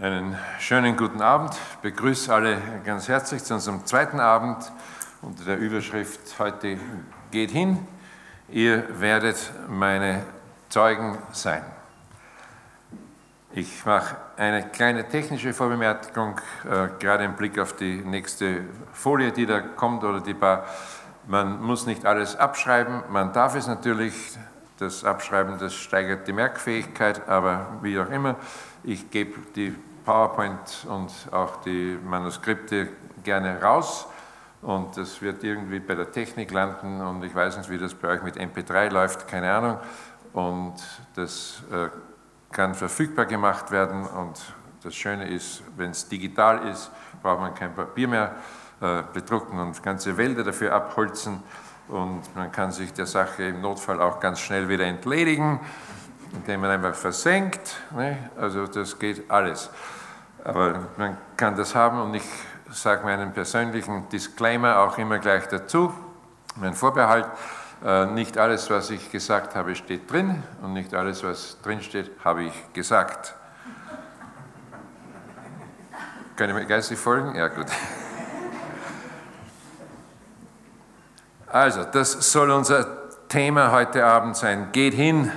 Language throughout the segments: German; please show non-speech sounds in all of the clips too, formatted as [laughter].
Einen schönen guten Abend. Ich begrüße alle ganz herzlich zu unserem zweiten Abend unter der Überschrift Heute geht hin. Ihr werdet meine Zeugen sein. Ich mache eine kleine technische Vorbemerkung, äh, gerade im Blick auf die nächste Folie, die da kommt oder die paar. Man muss nicht alles abschreiben, man darf es natürlich. Das Abschreiben, das steigert die Merkfähigkeit, aber wie auch immer, ich gebe die PowerPoint und auch die Manuskripte gerne raus und das wird irgendwie bei der Technik landen und ich weiß nicht, wie das bei euch mit MP3 läuft, keine Ahnung. Und das äh, kann verfügbar gemacht werden und das Schöne ist, wenn es digital ist, braucht man kein Papier mehr äh, bedrucken und ganze Wälder dafür abholzen und man kann sich der Sache im Notfall auch ganz schnell wieder entledigen, indem man einfach versenkt. Ne? Also das geht alles. Aber man kann das haben und ich sage meinen persönlichen Disclaimer auch immer gleich dazu, mein Vorbehalt. Äh, nicht alles, was ich gesagt habe, steht drin und nicht alles, was drin steht, habe ich gesagt. Können wir geistig folgen? Ja, gut. Also, das soll unser Thema heute Abend sein. Geht hin,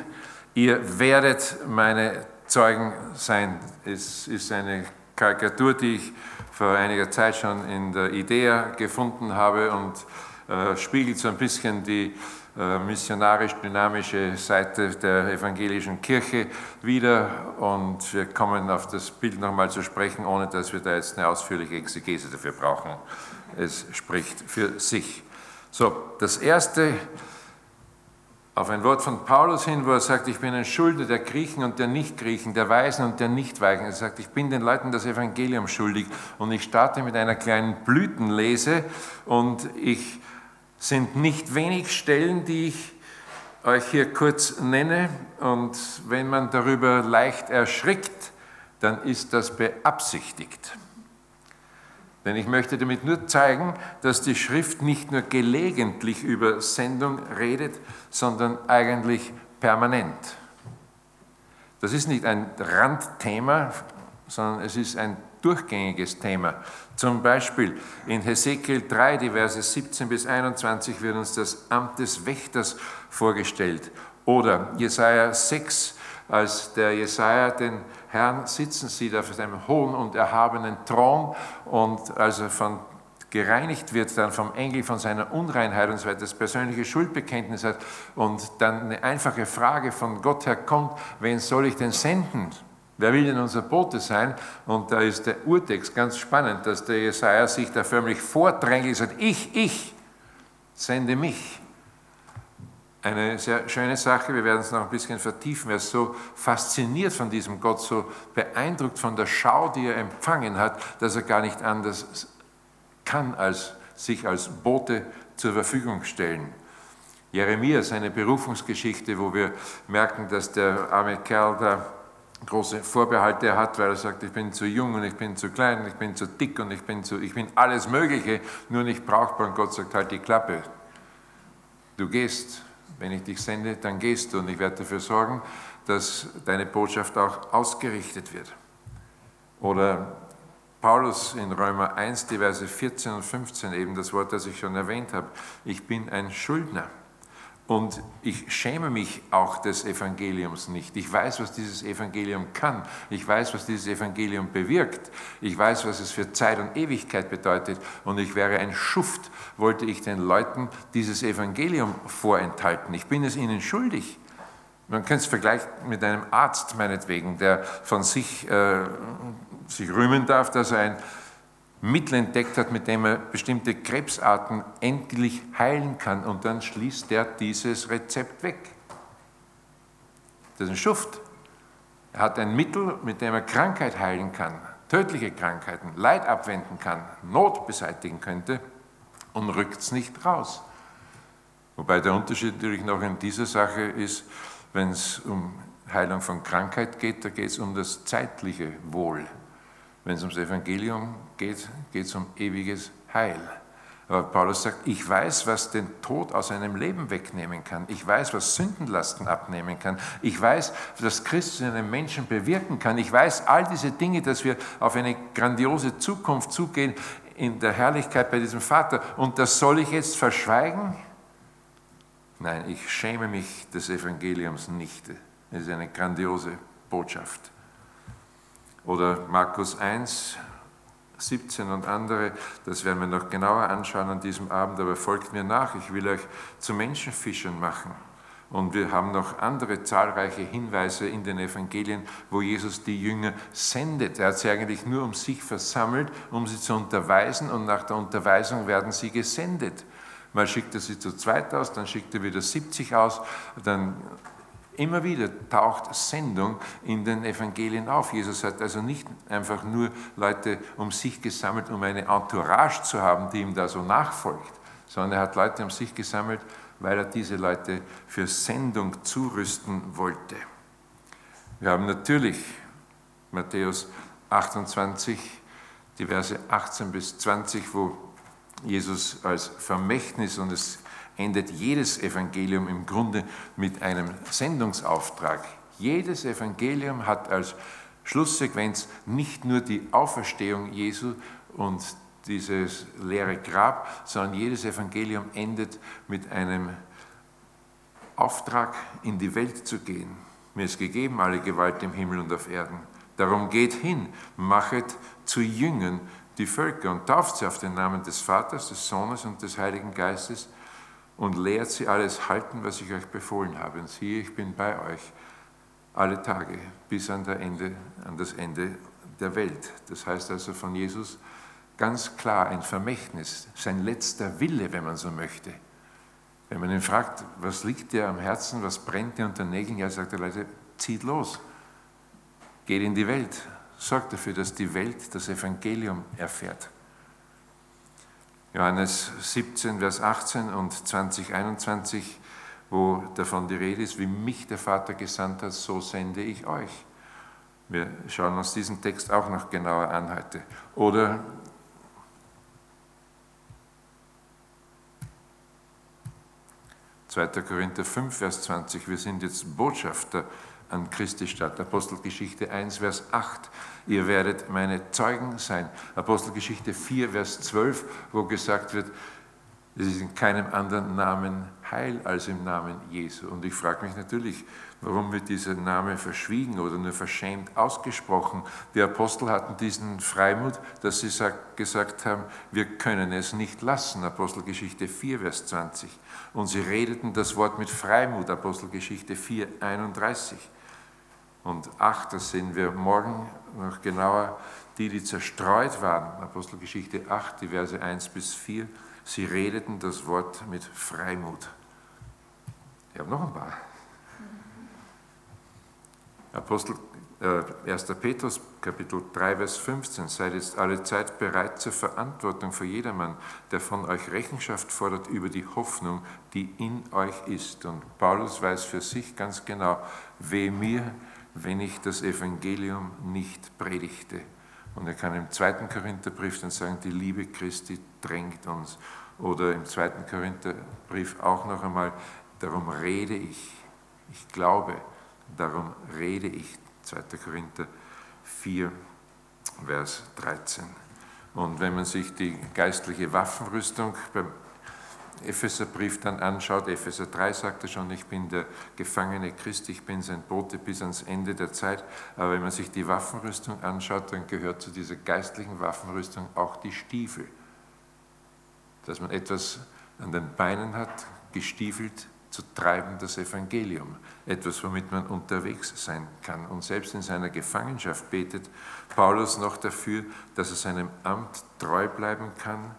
ihr werdet meine Zeugen sein. Es ist eine Karikatur, die ich vor einiger Zeit schon in der Idee gefunden habe und äh, spiegelt so ein bisschen die äh, missionarisch-dynamische Seite der evangelischen Kirche wieder. Und wir kommen auf das Bild nochmal zu sprechen, ohne dass wir da jetzt eine ausführliche Exegese dafür brauchen. Es spricht für sich. So, das erste auf ein Wort von Paulus hin, wo er sagt, ich bin ein Schulde der Griechen und der Nichtgriechen, der Weisen und der Nichtweichen. Er sagt, ich bin den Leuten das Evangelium schuldig. Und ich starte mit einer kleinen Blütenlese und ich sind nicht wenig Stellen, die ich euch hier kurz nenne. Und wenn man darüber leicht erschrickt, dann ist das beabsichtigt. Denn ich möchte damit nur zeigen, dass die Schrift nicht nur gelegentlich über Sendung redet, sondern eigentlich permanent. Das ist nicht ein Randthema, sondern es ist ein durchgängiges Thema. Zum Beispiel in Hesekiel 3, die Verse 17 bis 21 wird uns das Amt des Wächters vorgestellt. Oder Jesaja 6, als der Jesaja den Herrn sitzen sieht auf seinem hohen und erhabenen Thron und als er von gereinigt wird dann vom Engel von seiner Unreinheit und so weiter, das persönliche Schuldbekenntnis hat und dann eine einfache Frage von Gott her kommt, wen soll ich denn senden? Wer will denn unser Bote sein? Und da ist der Urtext ganz spannend, dass der Jesaja sich da förmlich vordrängelt und sagt, ich, ich, sende mich. Eine sehr schöne Sache, wir werden es noch ein bisschen vertiefen. Er ist so fasziniert von diesem Gott, so beeindruckt von der Schau, die er empfangen hat, dass er gar nicht anders kann, als sich als Bote zur Verfügung stellen. Jeremia, seine Berufungsgeschichte, wo wir merken, dass der arme Kerl da große Vorbehalte hat, weil er sagt, ich bin zu jung und ich bin zu klein, ich bin zu dick und ich bin, zu, ich bin alles Mögliche, nur nicht brauchbar. Und Gott sagt, halt die Klappe. Du gehst wenn ich dich sende, dann gehst du und ich werde dafür sorgen, dass deine Botschaft auch ausgerichtet wird. Oder Paulus in Römer 1, die Verse 14 und 15, eben das Wort, das ich schon erwähnt habe. Ich bin ein Schuldner. Und ich schäme mich auch des Evangeliums nicht. Ich weiß, was dieses Evangelium kann. Ich weiß, was dieses Evangelium bewirkt. Ich weiß, was es für Zeit und Ewigkeit bedeutet. Und ich wäre ein Schuft, wollte ich den Leuten dieses Evangelium vorenthalten. Ich bin es ihnen schuldig. Man könnte es vergleichen mit einem Arzt meinetwegen, der von sich, äh, sich rühmen darf, dass er ein Mittel entdeckt hat, mit dem er bestimmte Krebsarten endlich heilen kann und dann schließt er dieses Rezept weg. Das ist ein Schuft. Er hat ein Mittel, mit dem er Krankheit heilen kann, tödliche Krankheiten, Leid abwenden kann, Not beseitigen könnte und rückt es nicht raus. Wobei der Unterschied natürlich noch in dieser Sache ist, wenn es um Heilung von Krankheit geht, da geht es um das zeitliche Wohl. Wenn es ums Evangelium geht, geht es um ewiges Heil. Aber Paulus sagt, ich weiß, was den Tod aus einem Leben wegnehmen kann. Ich weiß, was Sündenlasten abnehmen kann. Ich weiß, was Christus in einem Menschen bewirken kann. Ich weiß all diese Dinge, dass wir auf eine grandiose Zukunft zugehen in der Herrlichkeit bei diesem Vater. Und das soll ich jetzt verschweigen? Nein, ich schäme mich des Evangeliums nicht. Es ist eine grandiose Botschaft. Oder Markus 1, 17 und andere, das werden wir noch genauer anschauen an diesem Abend, aber folgt mir nach, ich will euch zu Menschenfischern machen. Und wir haben noch andere zahlreiche Hinweise in den Evangelien, wo Jesus die Jünger sendet. Er hat sie eigentlich nur um sich versammelt, um sie zu unterweisen und nach der Unterweisung werden sie gesendet. Mal schickt er sie zu zweit aus, dann schickt er wieder 70 aus, dann Immer wieder taucht Sendung in den Evangelien auf. Jesus hat also nicht einfach nur Leute um sich gesammelt, um eine Entourage zu haben, die ihm da so nachfolgt, sondern er hat Leute um sich gesammelt, weil er diese Leute für Sendung zurüsten wollte. Wir haben natürlich Matthäus 28, die Verse 18 bis 20, wo Jesus als Vermächtnis und es endet jedes Evangelium im Grunde mit einem Sendungsauftrag. Jedes Evangelium hat als Schlusssequenz nicht nur die Auferstehung Jesu und dieses leere Grab, sondern jedes Evangelium endet mit einem Auftrag, in die Welt zu gehen. Mir ist gegeben alle Gewalt im Himmel und auf Erden. Darum geht hin, machet zu Jüngern die Völker und tauft sie auf den Namen des Vaters, des Sohnes und des Heiligen Geistes und lehrt sie alles halten, was ich euch befohlen habe. Und siehe, ich bin bei euch alle Tage bis an, Ende, an das Ende der Welt. Das heißt also von Jesus ganz klar ein Vermächtnis, sein letzter Wille, wenn man so möchte. Wenn man ihn fragt, was liegt dir am Herzen, was brennt dir unter Nägeln, ja, sagt er Leute, zieht los, geht in die Welt, sorgt dafür, dass die Welt das Evangelium erfährt. Johannes 17, Vers 18 und 2021, wo davon die Rede ist, wie mich der Vater gesandt hat, so sende ich euch. Wir schauen uns diesen Text auch noch genauer an heute. Oder Zweiter Korinther 5, Vers 20, wir sind jetzt Botschafter an Christi Stadt. Apostelgeschichte 1, Vers 8. Ihr werdet meine Zeugen sein. Apostelgeschichte 4, Vers 12, wo gesagt wird, es ist in keinem anderen Namen Heil als im Namen Jesu. Und ich frage mich natürlich, warum wird dieser Name verschwiegen oder nur verschämt ausgesprochen? Die Apostel hatten diesen Freimut, dass sie gesagt haben, wir können es nicht lassen. Apostelgeschichte 4, Vers 20. Und sie redeten das Wort mit Freimut. Apostelgeschichte 4, 31 und 8, das sehen wir morgen noch genauer, die, die zerstreut waren, Apostelgeschichte 8, die Verse 1 bis 4, sie redeten das Wort mit Freimut. Ich habe noch ein paar. Apostel, äh, 1. Petrus, Kapitel 3, Vers 15, seid jetzt alle Zeit bereit zur Verantwortung für jedermann, der von euch Rechenschaft fordert über die Hoffnung, die in euch ist. Und Paulus weiß für sich ganz genau, weh mir, wenn ich das Evangelium nicht predigte. Und er kann im zweiten Korintherbrief dann sagen, die Liebe Christi drängt uns. Oder im zweiten Korintherbrief auch noch einmal, darum rede ich. Ich glaube, darum rede ich. 2. Korinther 4, Vers 13. Und wenn man sich die geistliche Waffenrüstung beim Epheserbrief dann anschaut, Epheser 3 sagt er schon, ich bin der Gefangene Christi, ich bin sein Bote bis ans Ende der Zeit. Aber wenn man sich die Waffenrüstung anschaut, dann gehört zu dieser geistlichen Waffenrüstung auch die Stiefel. Dass man etwas an den Beinen hat, gestiefelt zu treiben, das Evangelium. Etwas, womit man unterwegs sein kann. Und selbst in seiner Gefangenschaft betet Paulus noch dafür, dass er seinem Amt treu bleiben kann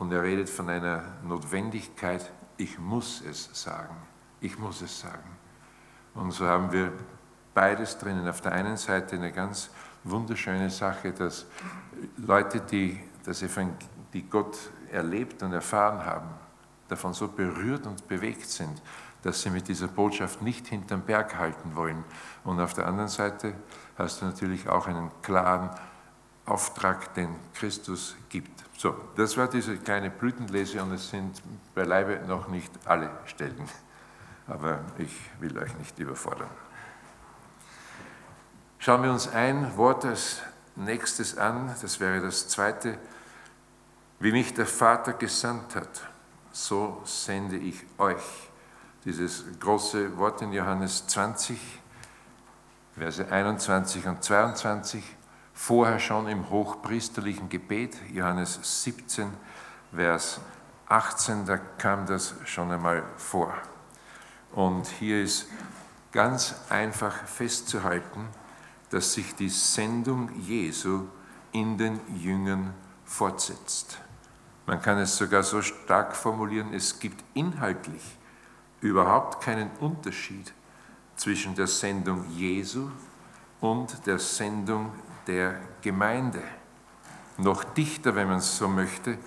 und er redet von einer Notwendigkeit, ich muss es sagen, ich muss es sagen. Und so haben wir beides drinnen. Auf der einen Seite eine ganz wunderschöne Sache, dass Leute, die, das die Gott erlebt und erfahren haben, davon so berührt und bewegt sind, dass sie mit dieser Botschaft nicht hinterm Berg halten wollen. Und auf der anderen Seite hast du natürlich auch einen klaren Auftrag, den Christus gibt. So, das war diese kleine Blütenlese und es sind beileibe noch nicht alle Stellen. Aber ich will euch nicht überfordern. Schauen wir uns ein Wort als nächstes an, das wäre das zweite. Wie mich der Vater gesandt hat, so sende ich euch. Dieses große Wort in Johannes 20, Verse 21 und 22, vorher schon im hochpriesterlichen Gebet, Johannes 17, Vers 18, da kam das schon einmal vor. Und hier ist ganz einfach festzuhalten, dass sich die Sendung Jesu in den Jüngern fortsetzt. Man kann es sogar so stark formulieren, es gibt inhaltlich überhaupt keinen Unterschied zwischen der Sendung Jesu und der Sendung der Gemeinde. Noch dichter, wenn man es so möchte,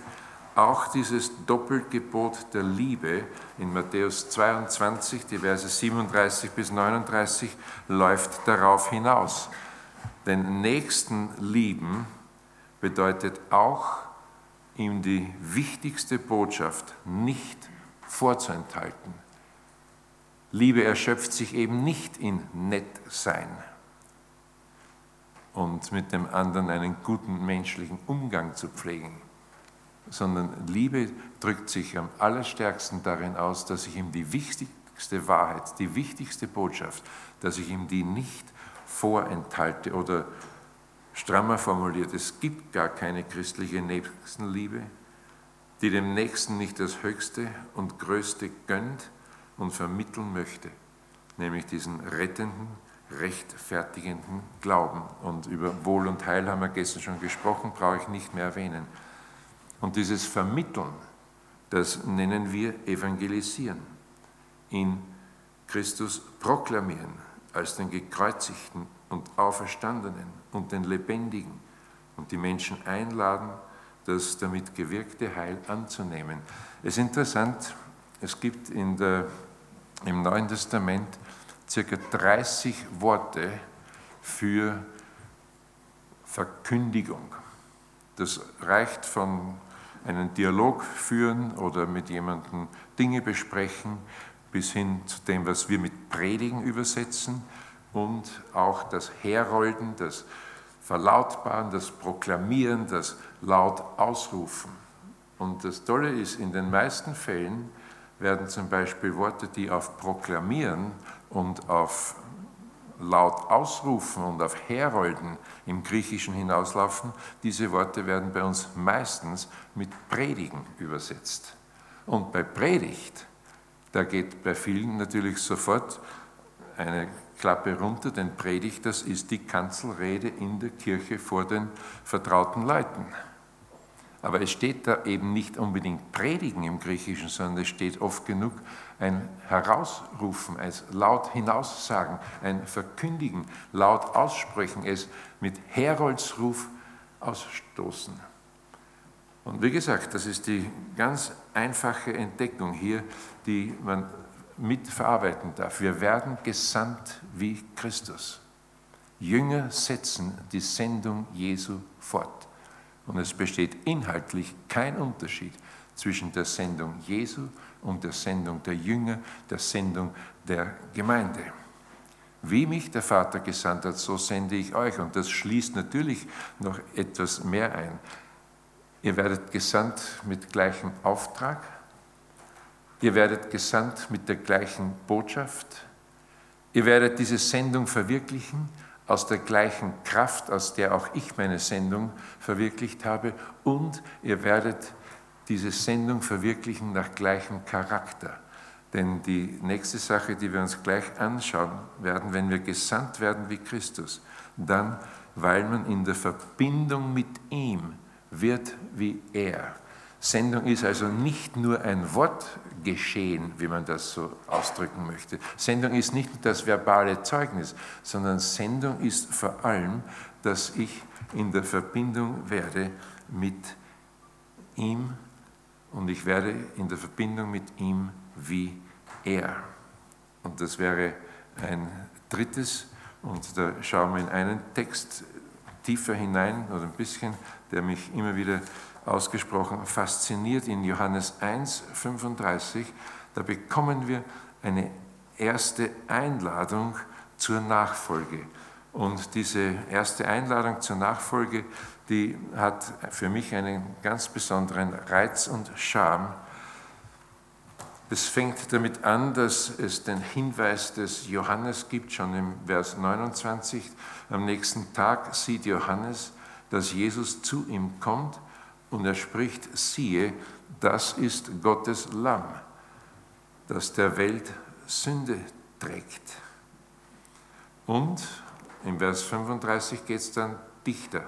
auch dieses Doppelgebot der Liebe in Matthäus 22, die Verse 37 bis 39, läuft darauf hinaus. Den Nächsten lieben bedeutet auch, ihm die wichtigste Botschaft nicht vorzuenthalten. Liebe erschöpft sich eben nicht in Nettsein und mit dem anderen einen guten menschlichen Umgang zu pflegen, sondern Liebe drückt sich am allerstärksten darin aus, dass ich ihm die wichtigste Wahrheit, die wichtigste Botschaft, dass ich ihm die nicht vorenthalte oder strammer formuliert, es gibt gar keine christliche Nächstenliebe, die dem Nächsten nicht das Höchste und Größte gönnt, und vermitteln möchte, nämlich diesen rettenden, rechtfertigenden Glauben. Und über Wohl und Heil haben wir gestern schon gesprochen, brauche ich nicht mehr erwähnen. Und dieses Vermitteln, das nennen wir Evangelisieren, in Christus proklamieren als den gekreuzigten und auferstandenen und den lebendigen und die Menschen einladen, das damit gewirkte Heil anzunehmen. Es ist interessant, es gibt in der, im Neuen Testament circa 30 Worte für Verkündigung. Das reicht von einem Dialog führen oder mit jemandem Dinge besprechen, bis hin zu dem, was wir mit Predigen übersetzen und auch das Herolden, das Verlautbaren, das Proklamieren, das laut Ausrufen. Und das Tolle ist, in den meisten Fällen werden zum Beispiel Worte, die auf Proklamieren und auf laut ausrufen und auf Herolden im Griechischen hinauslaufen, diese Worte werden bei uns meistens mit Predigen übersetzt. Und bei Predigt, da geht bei vielen natürlich sofort eine Klappe runter, denn Predigt, das ist die Kanzelrede in der Kirche vor den vertrauten Leuten. Aber es steht da eben nicht unbedingt Predigen im Griechischen, sondern es steht oft genug ein Herausrufen, ein laut hinaussagen, ein Verkündigen, laut aussprechen, es mit Heroldsruf ausstoßen. Und wie gesagt, das ist die ganz einfache Entdeckung hier, die man mitverarbeiten darf. Wir werden gesandt wie Christus. Jünger setzen die Sendung Jesu fort. Und es besteht inhaltlich kein Unterschied zwischen der Sendung Jesu und der Sendung der Jünger, der Sendung der Gemeinde. Wie mich der Vater gesandt hat, so sende ich euch. Und das schließt natürlich noch etwas mehr ein. Ihr werdet gesandt mit gleichem Auftrag. Ihr werdet gesandt mit der gleichen Botschaft. Ihr werdet diese Sendung verwirklichen aus der gleichen Kraft, aus der auch ich meine Sendung verwirklicht habe. Und ihr werdet diese Sendung verwirklichen nach gleichem Charakter. Denn die nächste Sache, die wir uns gleich anschauen werden, wenn wir gesandt werden wie Christus, dann, weil man in der Verbindung mit ihm wird wie er. Sendung ist also nicht nur ein Wortgeschehen, wie man das so ausdrücken möchte. Sendung ist nicht das verbale Zeugnis, sondern Sendung ist vor allem, dass ich in der Verbindung werde mit ihm und ich werde in der Verbindung mit ihm wie er. Und das wäre ein drittes, und da schauen wir in einen Text tiefer hinein oder ein bisschen, der mich immer wieder ausgesprochen fasziniert in Johannes 1, 35. Da bekommen wir eine erste Einladung zur Nachfolge. Und diese erste Einladung zur Nachfolge, die hat für mich einen ganz besonderen Reiz und Charme. Es fängt damit an, dass es den Hinweis des Johannes gibt, schon im Vers 29. Am nächsten Tag sieht Johannes, dass Jesus zu ihm kommt und er spricht, siehe, das ist Gottes Lamm, das der Welt Sünde trägt. Und im Vers 35 geht es dann dichter.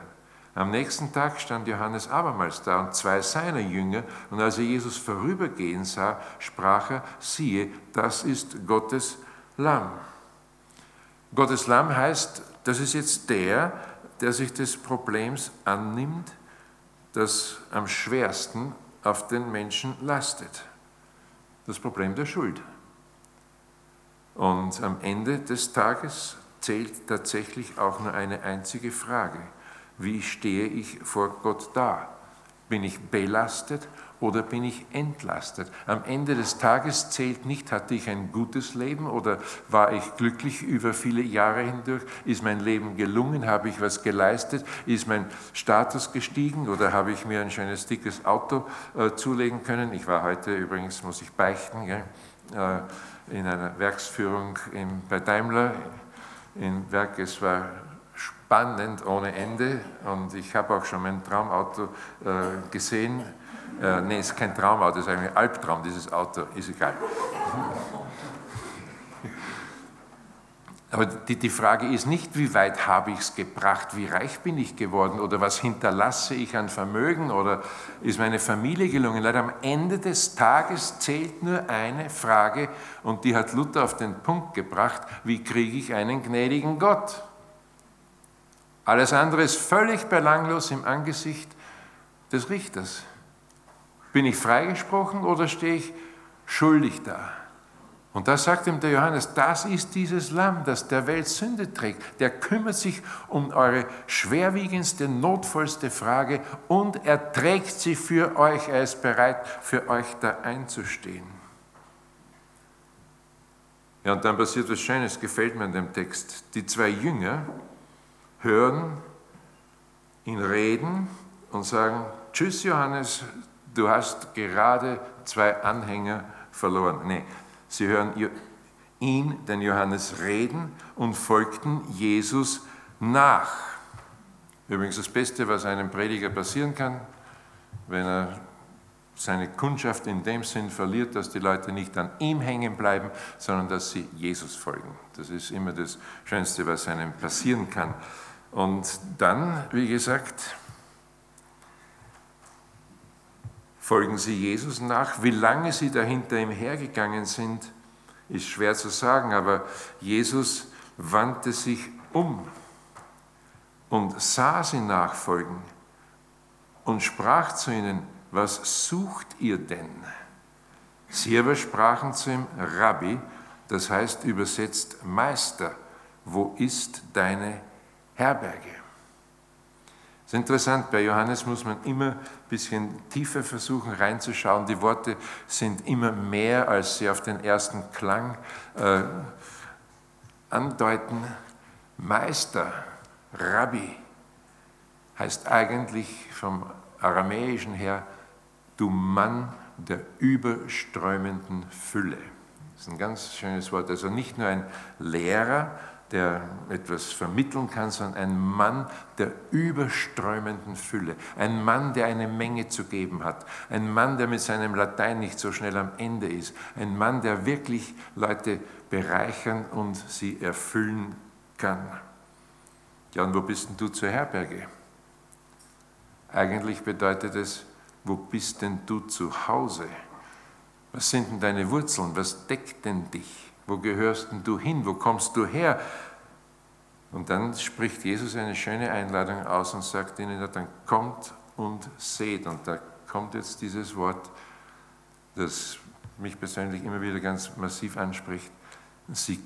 Am nächsten Tag stand Johannes abermals da und zwei seiner Jünger, und als er Jesus vorübergehen sah, sprach er, siehe, das ist Gottes Lamm. Gottes Lamm heißt, das ist jetzt der, der sich des Problems annimmt, das am schwersten auf den Menschen lastet. Das Problem der Schuld. Und am Ende des Tages zählt tatsächlich auch nur eine einzige Frage. Wie stehe ich vor Gott da? Bin ich belastet oder bin ich entlastet? Am Ende des Tages zählt nicht, hatte ich ein gutes Leben oder war ich glücklich über viele Jahre hindurch? Ist mein Leben gelungen? Habe ich was geleistet? Ist mein Status gestiegen oder habe ich mir ein schönes, dickes Auto äh, zulegen können? Ich war heute übrigens, muss ich beichten, gell, äh, in einer Werksführung in, bei Daimler in Werk. Es war spannend ohne Ende und ich habe auch schon mein Traumauto äh, gesehen. Äh, es ist kein Traumauto, es ist eigentlich ein Albtraum, dieses Auto, ist egal. [laughs] Aber die, die Frage ist nicht, wie weit habe ich es gebracht, wie reich bin ich geworden oder was hinterlasse ich an Vermögen oder ist meine Familie gelungen. Leider am Ende des Tages zählt nur eine Frage und die hat Luther auf den Punkt gebracht, wie kriege ich einen gnädigen Gott? Alles andere ist völlig belanglos im Angesicht des Richters. Bin ich freigesprochen oder stehe ich schuldig da? Und da sagt ihm der Johannes, das ist dieses Lamm, das der Welt Sünde trägt. Der kümmert sich um eure schwerwiegendste, notvollste Frage und er trägt sie für euch. Er ist bereit, für euch da einzustehen. Ja, und dann passiert was Schönes, gefällt mir an dem Text. Die zwei Jünger hören ihn reden und sagen, tschüss Johannes, du hast gerade zwei Anhänger verloren. Nee, Sie hören ihn, den Johannes, reden und folgten Jesus nach. Übrigens das Beste, was einem Prediger passieren kann, wenn er seine Kundschaft in dem Sinn verliert, dass die Leute nicht an ihm hängen bleiben, sondern dass sie Jesus folgen. Das ist immer das Schönste, was einem passieren kann. Und dann, wie gesagt, folgen sie Jesus nach. Wie lange sie dahinter ihm hergegangen sind, ist schwer zu sagen, aber Jesus wandte sich um und sah sie nachfolgen und sprach zu ihnen, was sucht ihr denn? Sie aber sprachen zu ihm, Rabbi, das heißt übersetzt Meister, wo ist deine Herberge? Es ist interessant, bei Johannes muss man immer ein bisschen tiefer versuchen reinzuschauen. Die Worte sind immer mehr, als sie auf den ersten Klang äh, andeuten. Meister, Rabbi, heißt eigentlich vom Aramäischen her, du Mann der überströmenden Fülle. Das ist ein ganz schönes Wort. Also nicht nur ein Lehrer, der etwas vermitteln kann, sondern ein Mann der überströmenden Fülle. Ein Mann, der eine Menge zu geben hat. Ein Mann, der mit seinem Latein nicht so schnell am Ende ist. Ein Mann, der wirklich Leute bereichern und sie erfüllen kann. Ja, und wo bist denn du zur Herberge? Eigentlich bedeutet es, wo bist denn du zu Hause? Was sind denn deine Wurzeln? Was deckt denn dich? Wo gehörst denn du hin? Wo kommst du her? Und dann spricht Jesus eine schöne Einladung aus und sagt ihnen, dann kommt und seht. Und da kommt jetzt dieses Wort, das mich persönlich immer wieder ganz massiv anspricht. Sie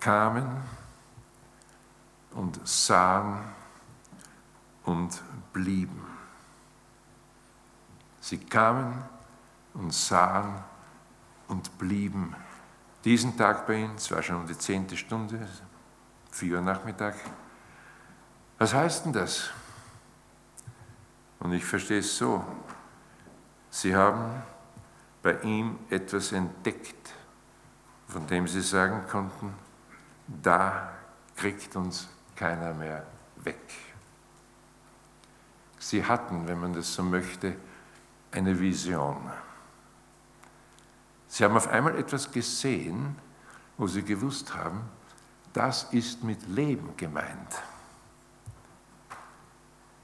kamen und sahen und blieben. Sie kamen und sahen und blieben diesen Tag bei ihnen, es war schon um die zehnte Stunde, vier Uhr Nachmittag. Was heißt denn das? Und ich verstehe es so, sie haben bei ihm etwas entdeckt, von dem sie sagen konnten, da kriegt uns keiner mehr weg. Sie hatten, wenn man das so möchte, eine Vision. Sie haben auf einmal etwas gesehen, wo sie gewusst haben, das ist mit Leben gemeint.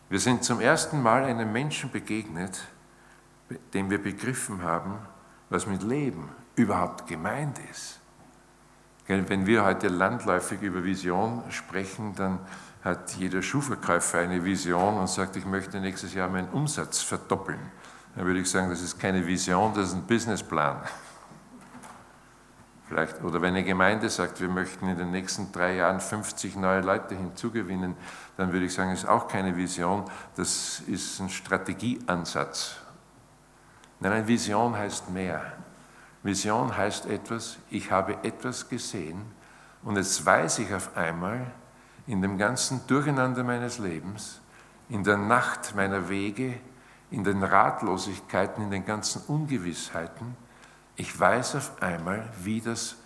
Wir sind zum ersten Mal einem Menschen begegnet, dem wir begriffen haben, was mit Leben überhaupt gemeint ist. Wenn wir heute landläufig über Vision sprechen, dann hat jeder Schuhverkäufer eine Vision und sagt, ich möchte nächstes Jahr meinen Umsatz verdoppeln. Dann würde ich sagen, das ist keine Vision, das ist ein Businessplan. Vielleicht, oder wenn eine Gemeinde sagt, wir möchten in den nächsten drei Jahren 50 neue Leute hinzugewinnen, dann würde ich sagen, das ist auch keine Vision, das ist ein Strategieansatz. Nein, eine Vision heißt mehr. Vision heißt etwas, ich habe etwas gesehen und jetzt weiß ich auf einmal in dem ganzen Durcheinander meines Lebens, in der Nacht meiner Wege, in den Ratlosigkeiten, in den ganzen Ungewissheiten, ich weiß auf einmal, wie das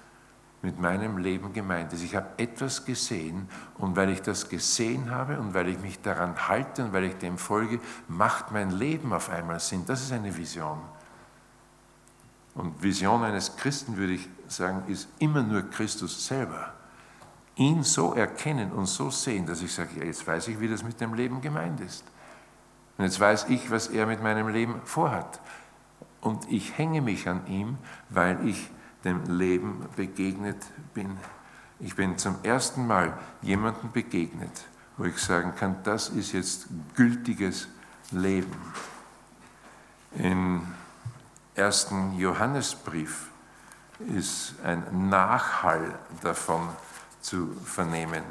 mit meinem Leben gemeint ist. Ich habe etwas gesehen und weil ich das gesehen habe und weil ich mich daran halte und weil ich dem folge, macht mein Leben auf einmal Sinn. Das ist eine Vision. Und Vision eines Christen, würde ich sagen, ist immer nur Christus selber. Ihn so erkennen und so sehen, dass ich sage, jetzt weiß ich, wie das mit dem Leben gemeint ist. Und jetzt weiß ich, was er mit meinem Leben vorhat. Und ich hänge mich an ihm, weil ich dem Leben begegnet bin. Ich bin zum ersten Mal jemandem begegnet, wo ich sagen kann, das ist jetzt gültiges Leben. In ersten Johannesbrief ist ein Nachhall davon zu vernehmen.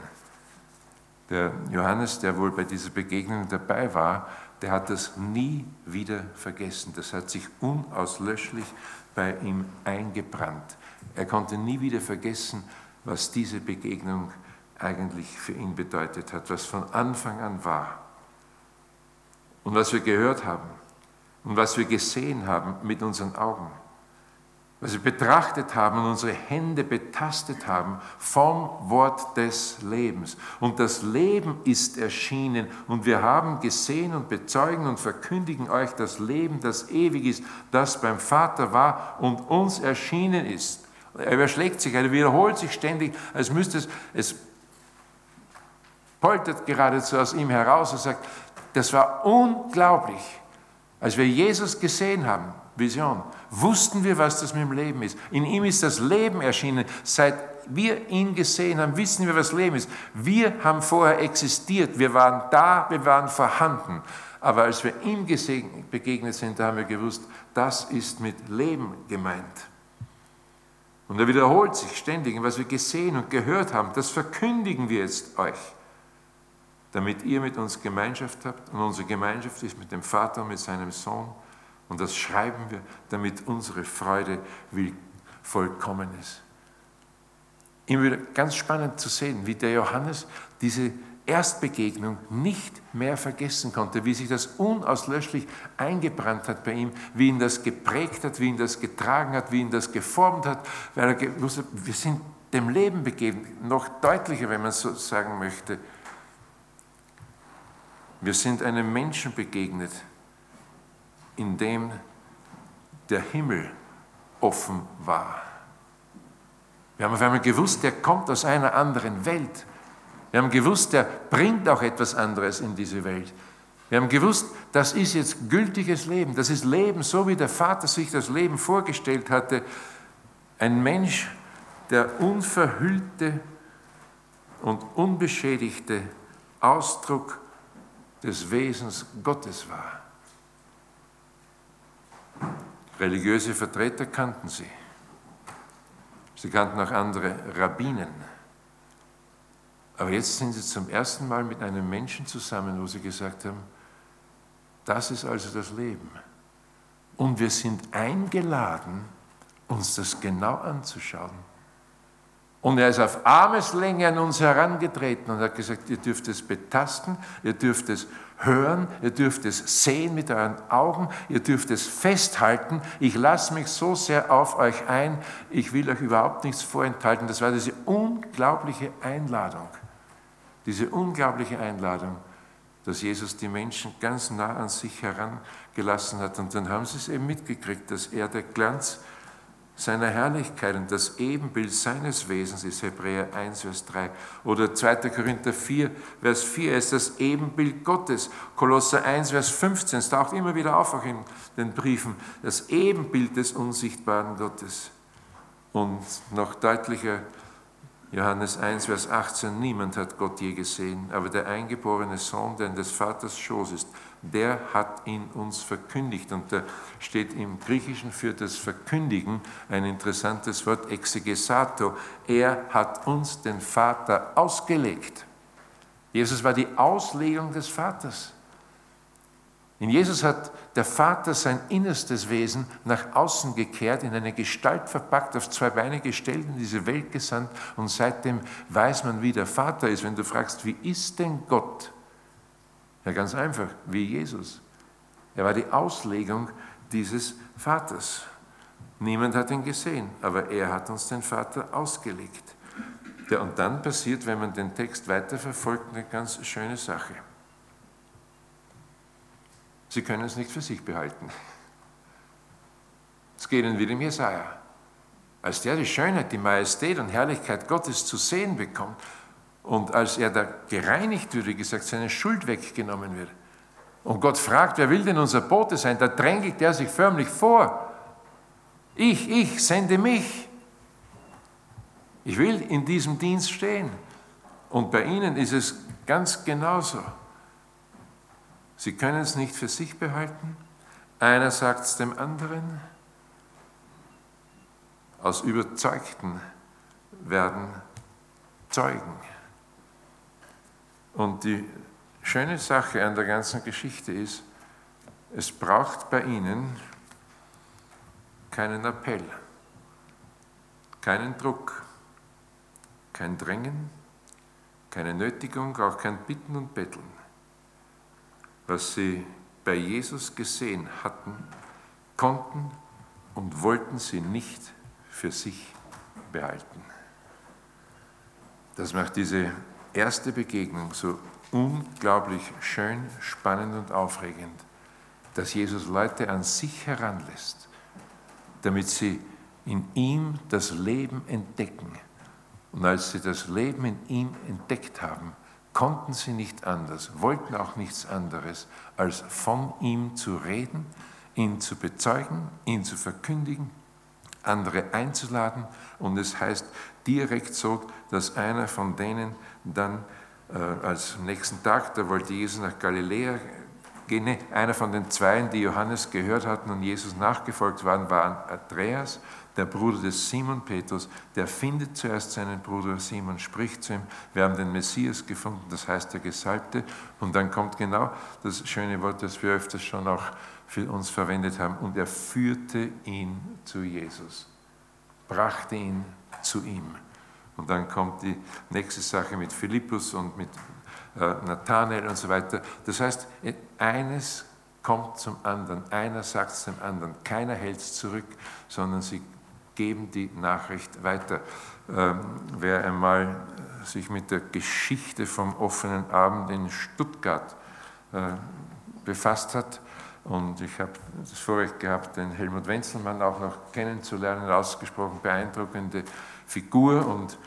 Der Johannes, der wohl bei dieser Begegnung dabei war, der hat das nie wieder vergessen. Das hat sich unauslöschlich bei ihm eingebrannt. Er konnte nie wieder vergessen, was diese Begegnung eigentlich für ihn bedeutet hat, was von Anfang an war. Und was wir gehört haben und was wir gesehen haben mit unseren Augen, was wir betrachtet haben und unsere Hände betastet haben vom Wort des Lebens. Und das Leben ist erschienen und wir haben gesehen und bezeugen und verkündigen euch das Leben, das ewig ist, das beim Vater war und uns erschienen ist. Er überschlägt sich, er wiederholt sich ständig, als müsste es, es poltert geradezu aus ihm heraus und sagt, das war unglaublich. Als wir Jesus gesehen haben, Vision, wussten wir, was das mit dem Leben ist. In ihm ist das Leben erschienen. Seit wir ihn gesehen haben, wissen wir, was Leben ist. Wir haben vorher existiert, wir waren da, wir waren vorhanden. Aber als wir ihm begegnet sind, da haben wir gewusst, das ist mit Leben gemeint. Und er wiederholt sich ständig, was wir gesehen und gehört haben, das verkündigen wir jetzt euch damit ihr mit uns Gemeinschaft habt. Und unsere Gemeinschaft ist mit dem Vater und mit seinem Sohn. Und das schreiben wir, damit unsere Freude vollkommen ist. Immer wieder ganz spannend zu sehen, wie der Johannes diese Erstbegegnung nicht mehr vergessen konnte, wie sich das unauslöschlich eingebrannt hat bei ihm, wie ihn das geprägt hat, wie ihn das getragen hat, wie ihn das geformt hat, weil er gewusst hat, wir sind dem Leben begeben, noch deutlicher, wenn man so sagen möchte, wir sind einem Menschen begegnet, in dem der Himmel offen war. Wir haben auf einmal gewusst, der kommt aus einer anderen Welt. Wir haben gewusst, der bringt auch etwas anderes in diese Welt. Wir haben gewusst, das ist jetzt gültiges Leben. Das ist Leben, so wie der Vater sich das Leben vorgestellt hatte. Ein Mensch, der unverhüllte und unbeschädigte Ausdruck des Wesens Gottes war. Religiöse Vertreter kannten sie. Sie kannten auch andere Rabbinen. Aber jetzt sind sie zum ersten Mal mit einem Menschen zusammen, wo sie gesagt haben, das ist also das Leben. Und wir sind eingeladen, uns das genau anzuschauen. Und er ist auf Armeslänge an uns herangetreten und hat gesagt, ihr dürft es betasten, ihr dürft es hören, ihr dürft es sehen mit euren Augen, ihr dürft es festhalten. Ich lasse mich so sehr auf euch ein, ich will euch überhaupt nichts vorenthalten. Das war diese unglaubliche Einladung, diese unglaubliche Einladung, dass Jesus die Menschen ganz nah an sich herangelassen hat. Und dann haben sie es eben mitgekriegt, dass er der Glanz seiner Herrlichkeit und das Ebenbild seines Wesens ist Hebräer 1, Vers 3. Oder 2. Korinther 4, Vers 4 ist das Ebenbild Gottes. Kolosser 1, Vers 15, es taucht immer wieder auf, auch in den Briefen, das Ebenbild des unsichtbaren Gottes. Und noch deutlicher, Johannes 1, Vers 18, niemand hat Gott je gesehen, aber der eingeborene Sohn, der in des Vaters Schoß ist, der hat ihn uns verkündigt. Und da steht im Griechischen für das Verkündigen ein interessantes Wort, exegesato. Er hat uns den Vater ausgelegt. Jesus war die Auslegung des Vaters. In Jesus hat der Vater sein innerstes Wesen nach außen gekehrt, in eine Gestalt verpackt, auf zwei Beine gestellt, in diese Welt gesandt und seitdem weiß man, wie der Vater ist. Wenn du fragst, wie ist denn Gott? Ja, ganz einfach, wie Jesus. Er war die Auslegung dieses Vaters. Niemand hat ihn gesehen, aber er hat uns den Vater ausgelegt. Ja, und dann passiert, wenn man den Text weiterverfolgt, eine ganz schöne Sache. Sie können es nicht für sich behalten. Es geht Ihnen wie dem Jesaja. Als der die Schönheit, die Majestät und Herrlichkeit Gottes zu sehen bekommt und als er da gereinigt wird, wie gesagt, seine Schuld weggenommen wird. Und Gott fragt, wer will denn unser Bote sein? Da drängelt er sich förmlich vor. Ich, ich, sende mich. Ich will in diesem Dienst stehen. Und bei Ihnen ist es ganz genauso. Sie können es nicht für sich behalten. Einer sagt es dem anderen. Aus Überzeugten werden Zeugen. Und die schöne Sache an der ganzen Geschichte ist, es braucht bei ihnen keinen Appell, keinen Druck, kein Drängen, keine Nötigung, auch kein Bitten und Betteln. Was sie bei Jesus gesehen hatten, konnten und wollten sie nicht für sich behalten. Das macht diese erste Begegnung so unglaublich schön, spannend und aufregend, dass Jesus Leute an sich heranlässt, damit sie in ihm das Leben entdecken. Und als sie das Leben in ihm entdeckt haben, konnten sie nicht anders, wollten auch nichts anderes, als von ihm zu reden, ihn zu bezeugen, ihn zu verkündigen, andere einzuladen. Und es heißt direkt so, dass einer von denen dann äh, als nächsten Tag, da wollte Jesus nach Galiläa gehen. Einer von den Zweien, die Johannes gehört hatten und Jesus nachgefolgt waren, war Andreas, der Bruder des Simon Petrus. Der findet zuerst seinen Bruder Simon, spricht zu ihm, wir haben den Messias gefunden, das heißt der Gesalbte. Und dann kommt genau das schöne Wort, das wir öfters schon auch für uns verwendet haben. Und er führte ihn zu Jesus, brachte ihn zu ihm. Und dann kommt die nächste Sache mit Philippus und mit äh, Nathanael und so weiter. Das heißt, eines kommt zum anderen, einer sagt es dem anderen, keiner hält es zurück, sondern sie geben die Nachricht weiter. Ähm, wer einmal sich mit der Geschichte vom offenen Abend in Stuttgart äh, befasst hat, und ich habe das Vorrecht gehabt, den Helmut Wenzelmann auch noch kennenzulernen, ausgesprochen beeindruckende Figur. Und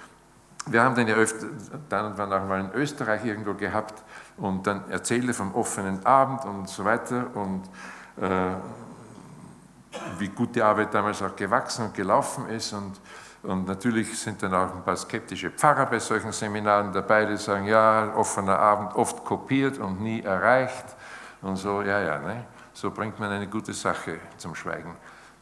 wir haben den ja öfter, dann und wann auch mal in Österreich irgendwo gehabt. Und dann erzählte vom offenen Abend und so weiter. Und äh, wie gut die Arbeit damals auch gewachsen und gelaufen ist und, und natürlich sind dann auch ein paar skeptische Pfarrer bei solchen Seminaren dabei, die sagen, ja, offener Abend oft kopiert und nie erreicht und so, ja, ja, ne? so bringt man eine gute Sache zum Schweigen.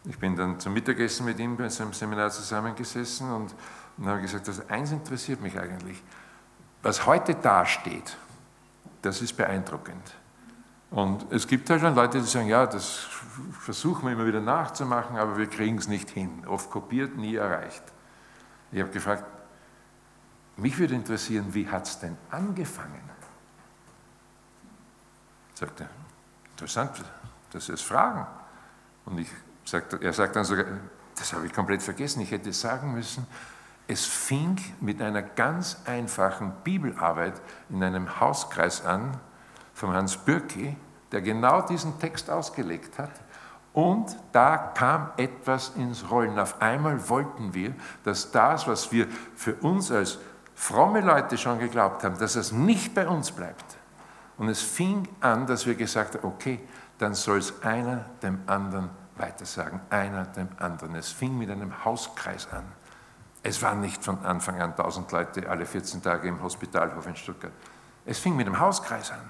Ich bin dann zum Mittagessen mit ihm bei seinem Seminar zusammengesessen und, und habe gesagt, also eins interessiert mich eigentlich. was heute dasteht, das ist beeindruckend. Und es gibt halt schon Leute, die sagen, ja, das versuchen wir immer wieder nachzumachen, aber wir kriegen es nicht hin. Oft kopiert, nie erreicht. Ich habe gefragt, mich würde interessieren, wie hat es denn angefangen? Sagt er, interessant, dass Sie es fragen. Und ich sagt, er sagt dann sogar, das habe ich komplett vergessen, ich hätte sagen müssen, es fing mit einer ganz einfachen Bibelarbeit in einem Hauskreis an, von Hans Bürki, der genau diesen Text ausgelegt hat. Und da kam etwas ins Rollen. Auf einmal wollten wir, dass das, was wir für uns als fromme Leute schon geglaubt haben, dass es nicht bei uns bleibt. Und es fing an, dass wir gesagt haben, okay, dann soll es einer dem anderen weitersagen, einer dem anderen. Es fing mit einem Hauskreis an. Es waren nicht von Anfang an 1000 Leute alle 14 Tage im Hospitalhof in Stuttgart. Es fing mit einem Hauskreis an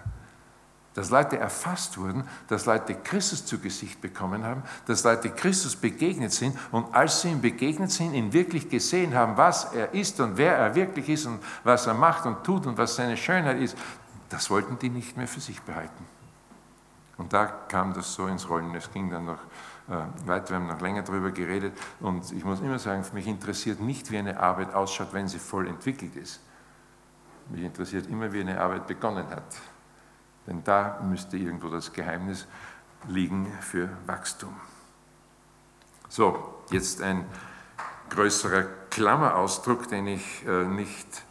dass Leute erfasst wurden, dass Leute Christus zu Gesicht bekommen haben, dass Leute Christus begegnet sind und als sie ihm begegnet sind, ihn wirklich gesehen haben, was er ist und wer er wirklich ist und was er macht und tut und was seine Schönheit ist, das wollten die nicht mehr für sich behalten. Und da kam das so ins Rollen. Es ging dann noch äh, weiter, wir haben noch länger darüber geredet und ich muss immer sagen, mich interessiert nicht, wie eine Arbeit ausschaut, wenn sie voll entwickelt ist. Mich interessiert immer, wie eine Arbeit begonnen hat. Denn da müsste irgendwo das Geheimnis liegen für Wachstum. So, jetzt ein größerer Klammerausdruck, den ich äh, nicht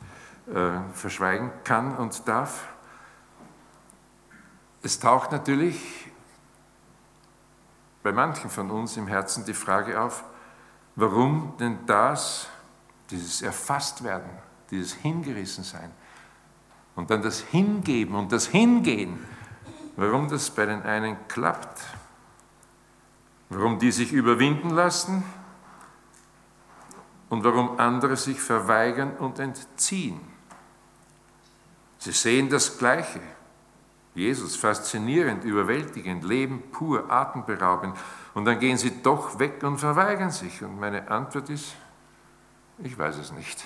äh, verschweigen kann und darf. Es taucht natürlich bei manchen von uns im Herzen die Frage auf, warum denn das, dieses Erfasstwerden, dieses Hingerissensein, und dann das Hingeben und das Hingehen, warum das bei den einen klappt, warum die sich überwinden lassen und warum andere sich verweigern und entziehen. Sie sehen das Gleiche. Jesus, faszinierend, überwältigend, Leben pur, atemberaubend. Und dann gehen sie doch weg und verweigern sich. Und meine Antwort ist, ich weiß es nicht.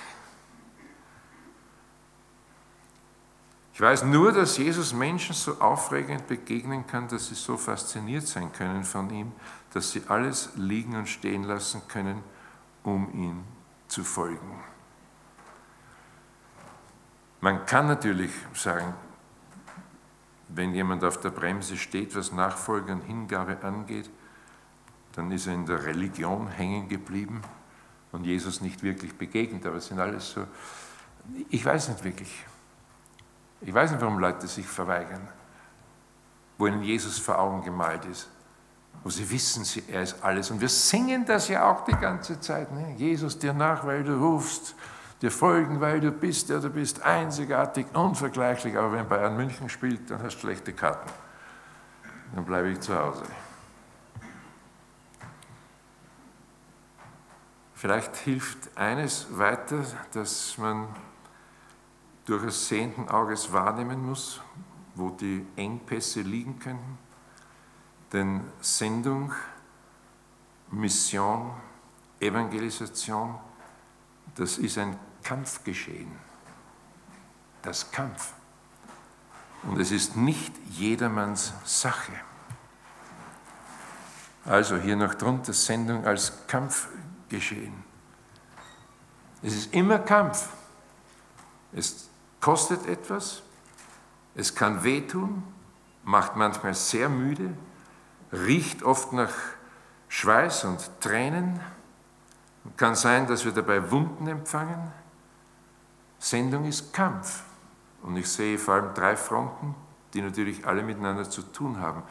Ich weiß nur, dass Jesus Menschen so aufregend begegnen kann, dass sie so fasziniert sein können von ihm, dass sie alles liegen und stehen lassen können, um ihm zu folgen. Man kann natürlich sagen, wenn jemand auf der Bremse steht, was Nachfolge und Hingabe angeht, dann ist er in der Religion hängen geblieben und Jesus nicht wirklich begegnet. Aber es sind alles so, ich weiß nicht wirklich. Ich weiß nicht, warum Leute sich verweigern, wo ihnen Jesus vor Augen gemalt ist, wo sie wissen, er ist alles. Und wir singen das ja auch die ganze Zeit. Ne? Jesus dir nach, weil du rufst, dir folgen, weil du bist, der du bist, einzigartig, unvergleichlich. Aber wenn Bayern München spielt, dann hast du schlechte Karten. Dann bleibe ich zu Hause. Vielleicht hilft eines weiter, dass man durchaus sehenden Auges wahrnehmen muss, wo die Engpässe liegen könnten. Denn Sendung, Mission, Evangelisation, das ist ein Kampfgeschehen. Das Kampf. Und es ist nicht jedermanns Sache. Also hier noch drunter Sendung als Kampfgeschehen. Es ist immer Kampf. Es kostet etwas, es kann wehtun, macht manchmal sehr müde, riecht oft nach Schweiß und Tränen. Kann sein, dass wir dabei Wunden empfangen. Sendung ist Kampf. Und ich sehe vor allem drei Fronten, die natürlich alle miteinander zu tun haben.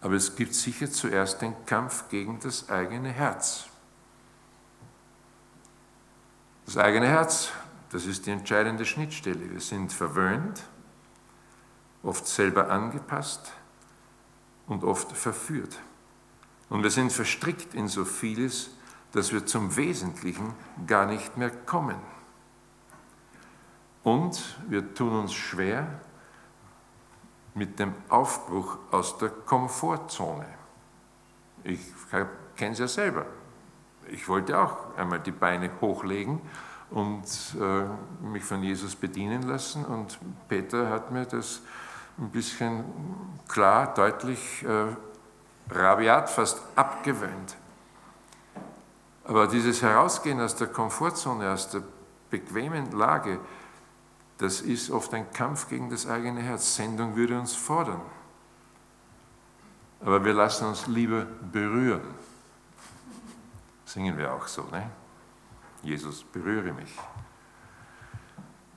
Aber es gibt sicher zuerst den Kampf gegen das eigene Herz. Das eigene Herz das ist die entscheidende Schnittstelle. Wir sind verwöhnt, oft selber angepasst und oft verführt. Und wir sind verstrickt in so vieles, dass wir zum Wesentlichen gar nicht mehr kommen. Und wir tun uns schwer mit dem Aufbruch aus der Komfortzone. Ich kenne es ja selber. Ich wollte auch einmal die Beine hochlegen und äh, mich von Jesus bedienen lassen. Und Peter hat mir das ein bisschen klar, deutlich, äh, rabiat fast abgewöhnt. Aber dieses Herausgehen aus der Komfortzone, aus der bequemen Lage, das ist oft ein Kampf gegen das eigene Herz. Sendung würde uns fordern. Aber wir lassen uns lieber berühren. Singen wir auch so, ne? Jesus, berühre mich.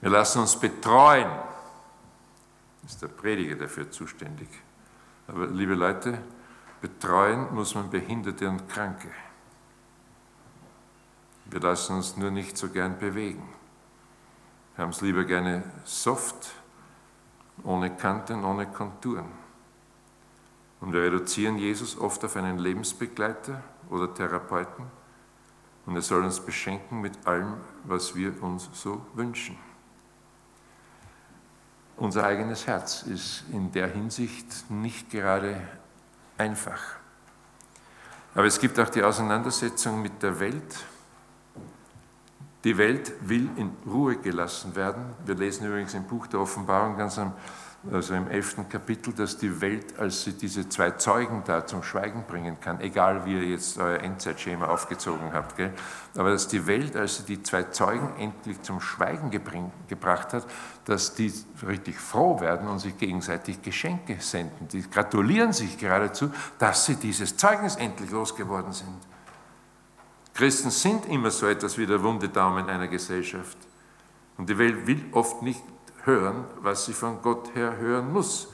Wir lassen uns betreuen. Ist der Prediger dafür zuständig. Aber liebe Leute, betreuen muss man Behinderte und Kranke. Wir lassen uns nur nicht so gern bewegen. Wir haben es lieber gerne soft, ohne Kanten, ohne Konturen. Und wir reduzieren Jesus oft auf einen Lebensbegleiter oder Therapeuten und er soll uns beschenken mit allem, was wir uns so wünschen. Unser eigenes Herz ist in der Hinsicht nicht gerade einfach. Aber es gibt auch die Auseinandersetzung mit der Welt. Die Welt will in Ruhe gelassen werden. Wir lesen übrigens im Buch der Offenbarung ganz am also im elften Kapitel, dass die Welt, als sie diese zwei Zeugen da zum Schweigen bringen kann, egal wie ihr jetzt euer Endzeitschema aufgezogen habt, gell? aber dass die Welt, als sie die zwei Zeugen endlich zum Schweigen gebracht hat, dass die richtig froh werden und sich gegenseitig Geschenke senden. Die gratulieren sich geradezu, dass sie dieses Zeugnis endlich losgeworden sind. Christen sind immer so etwas wie der wunde Daumen einer Gesellschaft. Und die Welt will oft nicht hören, was sie von Gott her hören muss.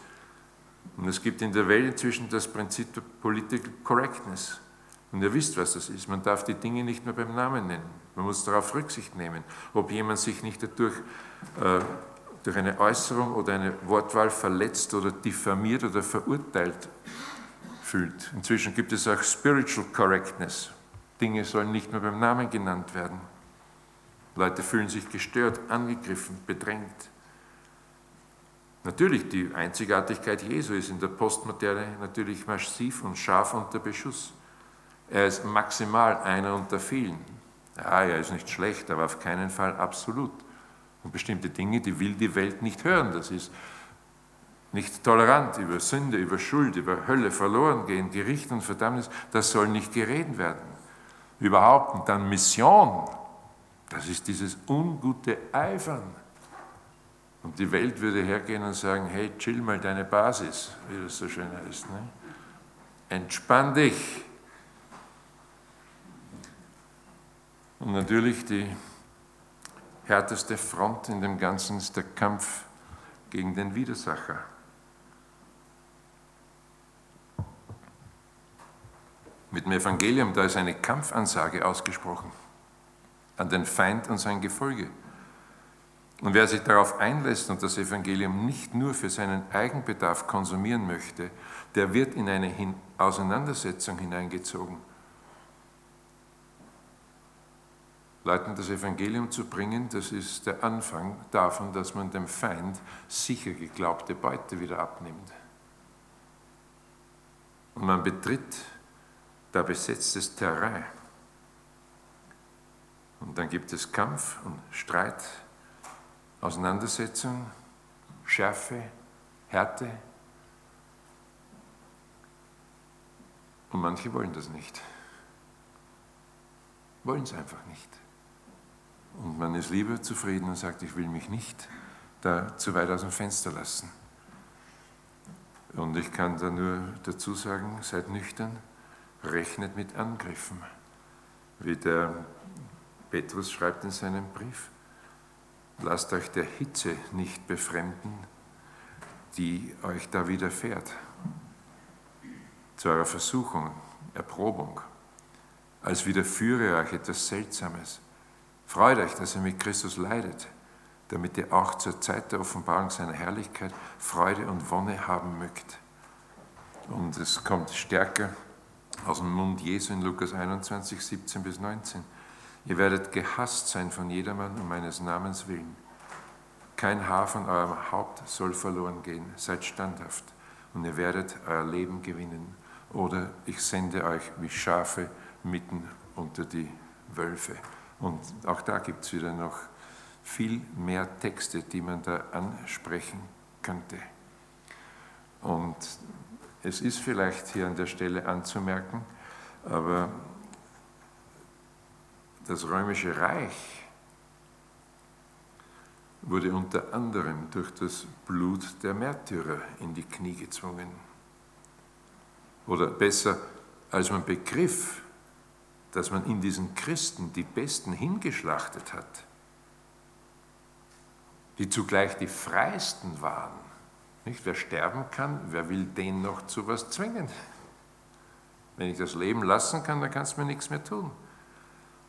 Und es gibt in der Welt inzwischen das Prinzip der Political Correctness. Und ihr wisst, was das ist. Man darf die Dinge nicht mehr beim Namen nennen. Man muss darauf Rücksicht nehmen, ob jemand sich nicht dadurch äh, durch eine Äußerung oder eine Wortwahl verletzt oder diffamiert oder verurteilt fühlt. Inzwischen gibt es auch Spiritual Correctness. Dinge sollen nicht mehr beim Namen genannt werden. Leute fühlen sich gestört, angegriffen, bedrängt. Natürlich, die Einzigartigkeit Jesu ist in der Postmoderne natürlich massiv und scharf unter Beschuss. Er ist maximal einer unter vielen. Ja, er ist nicht schlecht, aber auf keinen Fall absolut. Und bestimmte Dinge, die will die Welt nicht hören. Das ist nicht tolerant über Sünde, über Schuld, über Hölle, verloren gehen, Gericht und Verdammnis. Das soll nicht geredet werden. Überhaupt. Und dann Mission. Das ist dieses ungute Eifern und die Welt würde hergehen und sagen, hey, chill mal deine Basis, wie das so schön heißt. Ne? Entspann dich. Und natürlich die härteste Front in dem Ganzen ist der Kampf gegen den Widersacher. Mit dem Evangelium, da ist eine Kampfansage ausgesprochen an den Feind und sein Gefolge. Und wer sich darauf einlässt und das Evangelium nicht nur für seinen Eigenbedarf konsumieren möchte, der wird in eine Auseinandersetzung hineingezogen. Leuten das Evangelium zu bringen, das ist der Anfang davon, dass man dem Feind sicher geglaubte Beute wieder abnimmt. Und man betritt da besetztes Terrain. Und dann gibt es Kampf und Streit Auseinandersetzung, Schärfe, Härte. Und manche wollen das nicht. Wollen es einfach nicht. Und man ist lieber zufrieden und sagt, ich will mich nicht da zu weit aus dem Fenster lassen. Und ich kann da nur dazu sagen, seid nüchtern, rechnet mit Angriffen. Wie der Petrus schreibt in seinem Brief, Lasst euch der Hitze nicht befremden, die euch da widerfährt, zu eurer Versuchung, Erprobung, als widerführe euch etwas Seltsames. Freut euch, dass ihr mit Christus leidet, damit ihr auch zur Zeit der Offenbarung seiner Herrlichkeit Freude und Wonne haben mögt. Und es kommt stärker aus dem Mund Jesu in Lukas 21, 17 bis 19. Ihr werdet gehasst sein von jedermann um meines Namens willen. Kein Haar von eurem Haupt soll verloren gehen. Seid standhaft und ihr werdet euer Leben gewinnen. Oder ich sende euch wie Schafe mitten unter die Wölfe. Und auch da gibt es wieder noch viel mehr Texte, die man da ansprechen könnte. Und es ist vielleicht hier an der Stelle anzumerken, aber das römische Reich wurde unter anderem durch das Blut der Märtyrer in die Knie gezwungen. Oder besser, als man begriff, dass man in diesen Christen die Besten hingeschlachtet hat, die zugleich die freisten waren. Nicht? Wer sterben kann, wer will den noch zu was zwingen? Wenn ich das Leben lassen kann, dann kannst du mir nichts mehr tun.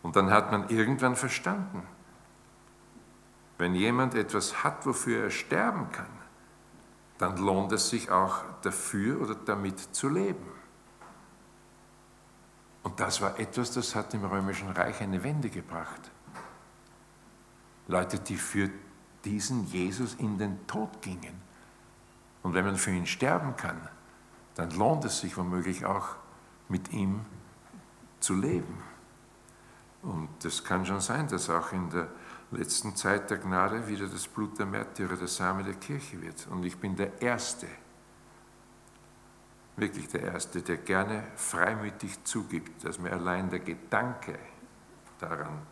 Und dann hat man irgendwann verstanden, wenn jemand etwas hat, wofür er sterben kann, dann lohnt es sich auch dafür oder damit zu leben. Und das war etwas, das hat im Römischen Reich eine Wende gebracht. Leute, die für diesen Jesus in den Tod gingen. Und wenn man für ihn sterben kann, dann lohnt es sich womöglich auch mit ihm zu leben. Und es kann schon sein, dass auch in der letzten Zeit der Gnade wieder das Blut der Märtyrer der Same der Kirche wird. Und ich bin der Erste, wirklich der Erste, der gerne freimütig zugibt, dass mir allein der Gedanke daran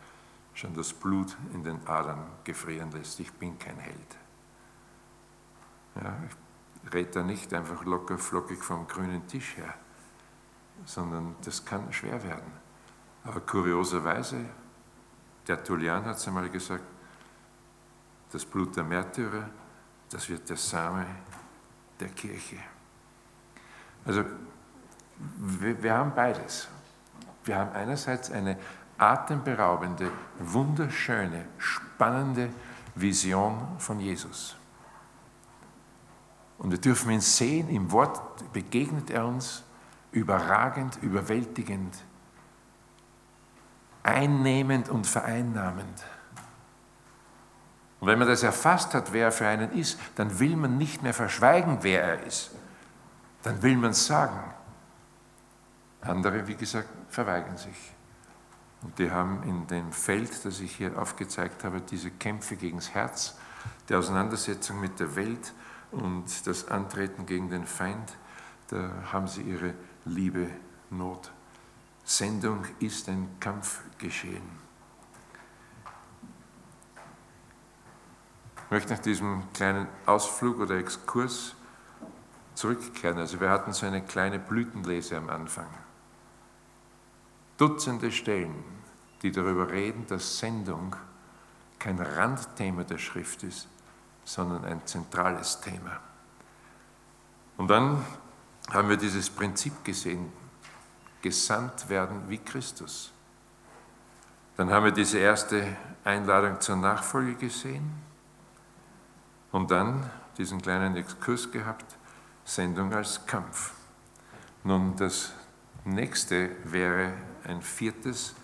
schon das Blut in den Adern gefrieren lässt. Ich bin kein Held. Ja, ich rede da nicht einfach locker flockig vom grünen Tisch her, sondern das kann schwer werden. Aber kurioserweise der Tullian hat es einmal gesagt, das Blut der Märtyrer, das wird der Same der Kirche. Also wir, wir haben beides. Wir haben einerseits eine atemberaubende, wunderschöne, spannende Vision von Jesus. Und wir dürfen ihn sehen, im Wort begegnet er uns überragend, überwältigend einnehmend und vereinnahmend. Und wenn man das erfasst hat, wer er für einen ist, dann will man nicht mehr verschweigen, wer er ist. Dann will man es sagen. Andere, wie gesagt, verweigern sich. Und die haben in dem Feld, das ich hier aufgezeigt habe, diese Kämpfe gegen das Herz, die Auseinandersetzung mit der Welt und das Antreten gegen den Feind, da haben sie ihre Liebe Not. Sendung ist ein Kampf geschehen. Ich möchte nach diesem kleinen Ausflug oder Exkurs zurückkehren. Also wir hatten so eine kleine Blütenlese am Anfang. Dutzende Stellen, die darüber reden, dass Sendung kein Randthema der Schrift ist, sondern ein zentrales Thema. Und dann haben wir dieses Prinzip gesehen, gesandt werden wie Christus. Dann haben wir diese erste Einladung zur Nachfolge gesehen und dann diesen kleinen Exkurs gehabt, Sendung als Kampf. Nun, das nächste wäre ein viertes,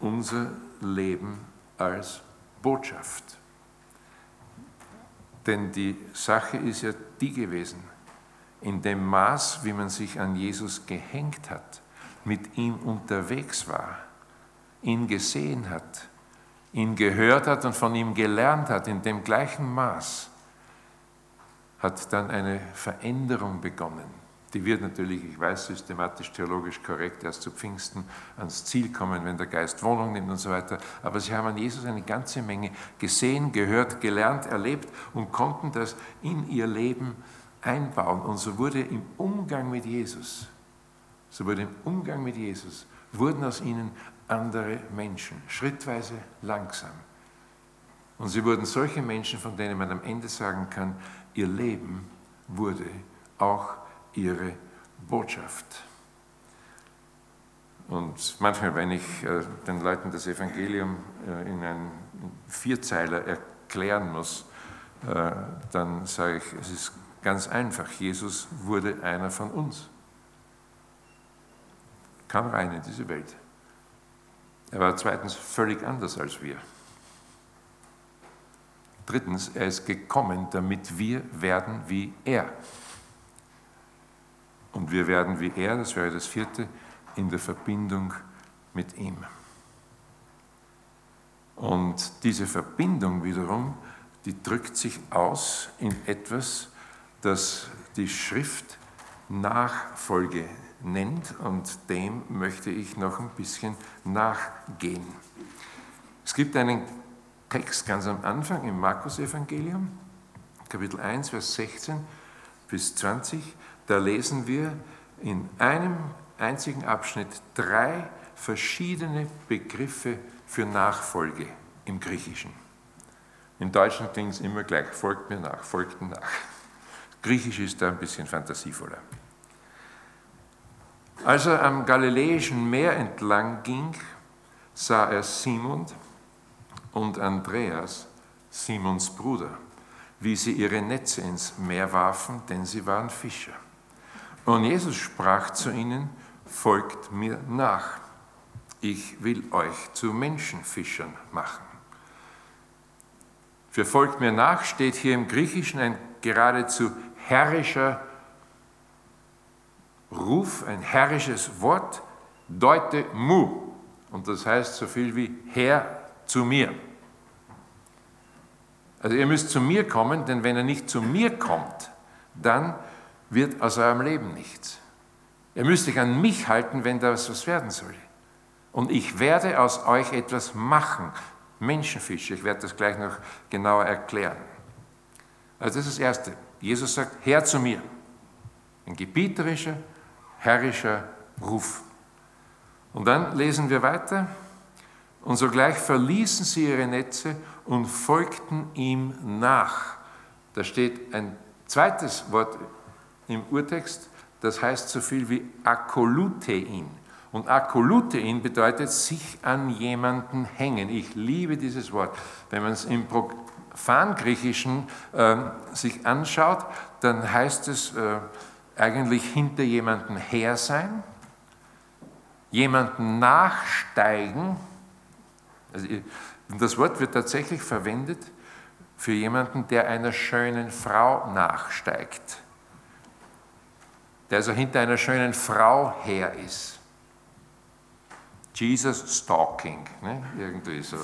unser Leben als Botschaft. Denn die Sache ist ja die gewesen, in dem Maß, wie man sich an Jesus gehängt hat, mit ihm unterwegs war, ihn gesehen hat, ihn gehört hat und von ihm gelernt hat, in dem gleichen Maß, hat dann eine Veränderung begonnen. Die wird natürlich, ich weiß, systematisch, theologisch korrekt erst zu Pfingsten ans Ziel kommen, wenn der Geist Wohnung nimmt und so weiter. Aber sie haben an Jesus eine ganze Menge gesehen, gehört, gelernt, erlebt und konnten das in ihr Leben einbauen. Und so wurde im Umgang mit Jesus, so wurde im Umgang mit Jesus, wurden aus ihnen andere Menschen, schrittweise, langsam. Und sie wurden solche Menschen, von denen man am Ende sagen kann, ihr Leben wurde auch ihre Botschaft. Und manchmal, wenn ich äh, den Leuten das Evangelium äh, in einen Vierzeiler erklären muss, äh, dann sage ich, es ist Ganz einfach, Jesus wurde einer von uns. Kam rein in diese Welt. Er war zweitens völlig anders als wir. Drittens, er ist gekommen, damit wir werden wie er. Und wir werden wie er, das wäre das vierte, in der Verbindung mit ihm. Und diese Verbindung wiederum, die drückt sich aus in etwas, das die Schrift Nachfolge nennt und dem möchte ich noch ein bisschen nachgehen. Es gibt einen Text ganz am Anfang im Markus-Evangelium, Kapitel 1, Vers 16 bis 20. Da lesen wir in einem einzigen Abschnitt drei verschiedene Begriffe für Nachfolge im Griechischen. In Deutschen klingt es immer gleich, folgt mir nach, folgt mir nach. Griechisch ist da ein bisschen fantasievoller. Als er am Galiläischen Meer entlang ging, sah er Simon und Andreas, Simons Bruder, wie sie ihre Netze ins Meer warfen, denn sie waren Fischer. Und Jesus sprach zu ihnen, folgt mir nach, ich will euch zu Menschenfischern machen. Für folgt mir nach steht hier im Griechischen ein geradezu herrischer Ruf, ein herrisches Wort, deute mu. Und das heißt so viel wie Herr zu mir. Also ihr müsst zu mir kommen, denn wenn er nicht zu mir kommt, dann wird aus eurem Leben nichts. Ihr müsst euch an mich halten, wenn da was werden soll. Und ich werde aus euch etwas machen. Menschenfische, ich werde das gleich noch genauer erklären. Also das ist das Erste. Jesus sagt, Herr zu mir. Ein gebieterischer, herrischer Ruf. Und dann lesen wir weiter. Und sogleich verließen sie ihre Netze und folgten ihm nach. Da steht ein zweites Wort im Urtext, das heißt so viel wie akolutein. Und akolutein bedeutet sich an jemanden hängen. Ich liebe dieses Wort. Wenn man es im Profangriechischen äh, sich anschaut, dann heißt es äh, eigentlich hinter jemanden her sein, jemanden nachsteigen. Also, das Wort wird tatsächlich verwendet für jemanden, der einer schönen Frau nachsteigt, der also hinter einer schönen Frau her ist. Jesus Stalking, ne? irgendwie so.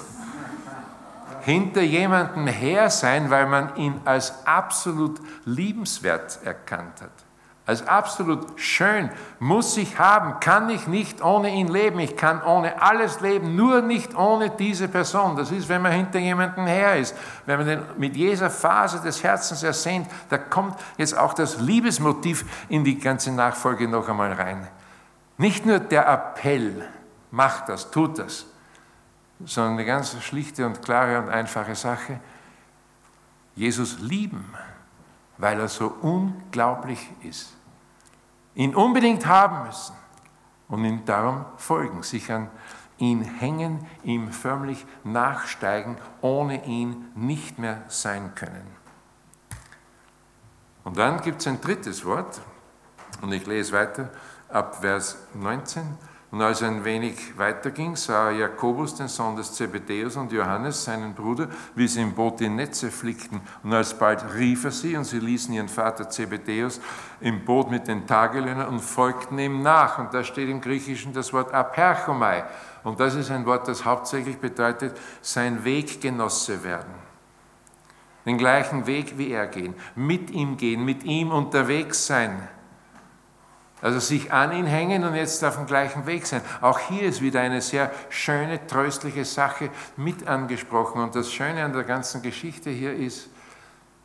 Hinter jemanden her sein, weil man ihn als absolut liebenswert erkannt hat als absolut schön, muss ich haben, kann ich nicht ohne ihn leben, ich kann ohne alles leben, nur nicht ohne diese Person. Das ist, wenn man hinter jemandem her ist, wenn man den mit jeder Phase des Herzens ersehnt, da kommt jetzt auch das Liebesmotiv in die ganze Nachfolge noch einmal rein. Nicht nur der Appell, mach das, tut das, sondern eine ganz schlichte und klare und einfache Sache, Jesus lieben, weil er so unglaublich ist ihn unbedingt haben müssen und ihm darum folgen, sich an ihn hängen, ihm förmlich nachsteigen, ohne ihn nicht mehr sein können. Und dann gibt es ein drittes Wort, und ich lese weiter ab Vers 19. Und als er ein wenig weiterging, sah er Jakobus, den Sohn des Zebedeus, und Johannes, seinen Bruder, wie sie im Boot die Netze flickten. Und alsbald rief er sie, und sie ließen ihren Vater Zebedeus im Boot mit den Tagelöhnern und folgten ihm nach. Und da steht im Griechischen das Wort aperchomai. Und das ist ein Wort, das hauptsächlich bedeutet, sein Weggenosse werden. Den gleichen Weg wie er gehen, mit ihm gehen, mit ihm unterwegs sein also sich an ihn hängen und jetzt auf dem gleichen Weg sein. Auch hier ist wieder eine sehr schöne, tröstliche Sache mit angesprochen. Und das Schöne an der ganzen Geschichte hier ist,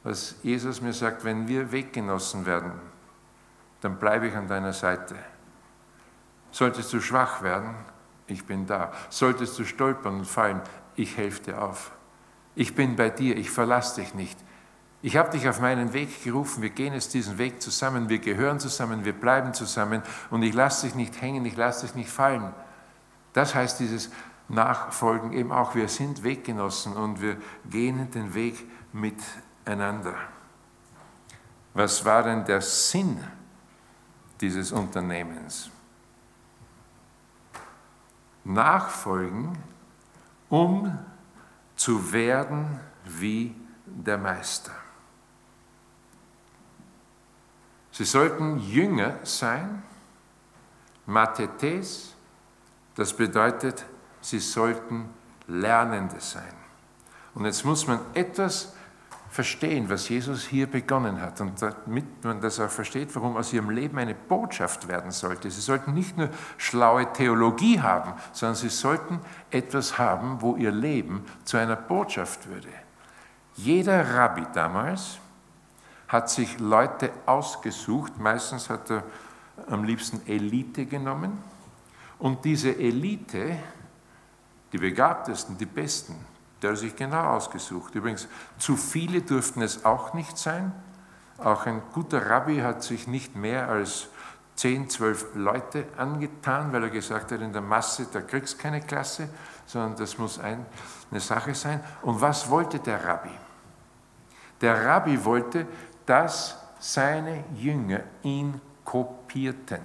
was Jesus mir sagt, wenn wir Weggenossen werden, dann bleibe ich an deiner Seite. Solltest du schwach werden, ich bin da. Solltest du stolpern und fallen, ich helfe dir auf. Ich bin bei dir, ich verlasse dich nicht. Ich habe dich auf meinen Weg gerufen, wir gehen jetzt diesen Weg zusammen, wir gehören zusammen, wir bleiben zusammen und ich lasse dich nicht hängen, ich lasse dich nicht fallen. Das heißt dieses Nachfolgen eben auch, wir sind Weggenossen und wir gehen den Weg miteinander. Was war denn der Sinn dieses Unternehmens? Nachfolgen, um zu werden wie der Meister. Sie sollten Jünger sein, Mathetes, das bedeutet, sie sollten Lernende sein. Und jetzt muss man etwas verstehen, was Jesus hier begonnen hat. Und damit man das auch versteht, warum aus ihrem Leben eine Botschaft werden sollte. Sie sollten nicht nur schlaue Theologie haben, sondern sie sollten etwas haben, wo ihr Leben zu einer Botschaft würde. Jeder Rabbi damals hat sich Leute ausgesucht, meistens hat er am liebsten Elite genommen. Und diese Elite, die begabtesten, die besten, der hat sich genau ausgesucht. Übrigens, zu viele durften es auch nicht sein. Auch ein guter Rabbi hat sich nicht mehr als 10, 12 Leute angetan, weil er gesagt hat, in der Masse, da kriegst keine Klasse, sondern das muss ein, eine Sache sein. Und was wollte der Rabbi? Der Rabbi wollte, dass seine Jünger ihn kopierten.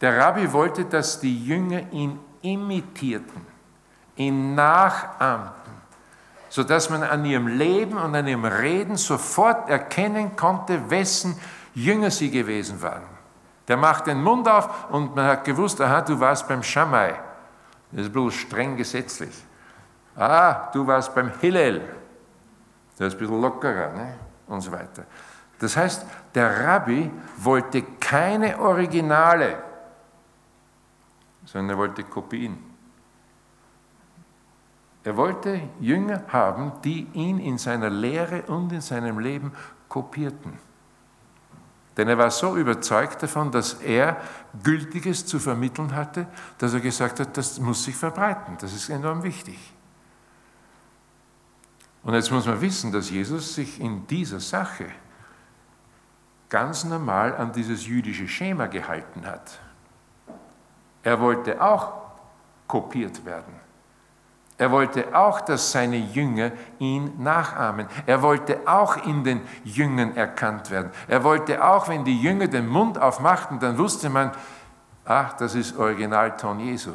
Der Rabbi wollte, dass die Jünger ihn imitierten ihn nachahmten, sodass man an ihrem Leben und an ihrem Reden sofort erkennen konnte, wessen Jünger sie gewesen waren. Der macht den Mund auf und man hat gewusst, aha, du warst beim Schamai. Das ist bisschen streng gesetzlich. Ah, du warst beim Hillel. Das ist ein bisschen lockerer ne? und so weiter. Das heißt, der Rabbi wollte keine Originale, sondern er wollte Kopien. Er wollte Jünger haben, die ihn in seiner Lehre und in seinem Leben kopierten. Denn er war so überzeugt davon, dass er Gültiges zu vermitteln hatte, dass er gesagt hat, das muss sich verbreiten, das ist enorm wichtig. Und jetzt muss man wissen, dass Jesus sich in dieser Sache ganz normal an dieses jüdische Schema gehalten hat. Er wollte auch kopiert werden. Er wollte auch, dass seine Jünger ihn nachahmen. Er wollte auch in den Jüngern erkannt werden. Er wollte auch, wenn die Jünger den Mund aufmachten, dann wusste man, ach, das ist Originalton Jesu.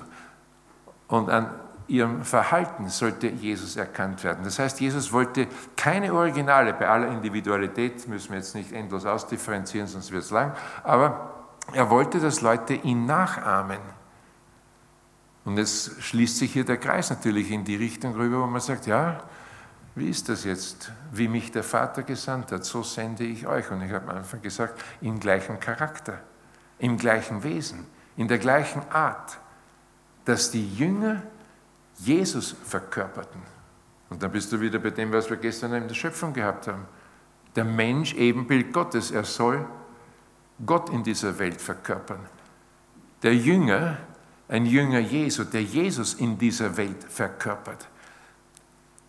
Und an ihrem Verhalten sollte Jesus erkannt werden. Das heißt, Jesus wollte keine Originale, bei aller Individualität müssen wir jetzt nicht endlos ausdifferenzieren, sonst wird es lang, aber er wollte, dass Leute ihn nachahmen. Und jetzt schließt sich hier der Kreis natürlich in die Richtung rüber, wo man sagt, ja, wie ist das jetzt? Wie mich der Vater gesandt hat, so sende ich euch. Und ich habe am Anfang gesagt, im gleichen Charakter, im gleichen Wesen, in der gleichen Art, dass die Jünger Jesus verkörperten. Und dann bist du wieder bei dem, was wir gestern in der Schöpfung gehabt haben. Der Mensch Ebenbild Gottes, er soll Gott in dieser Welt verkörpern. Der Jünger ein Jünger Jesu, der Jesus in dieser Welt verkörpert.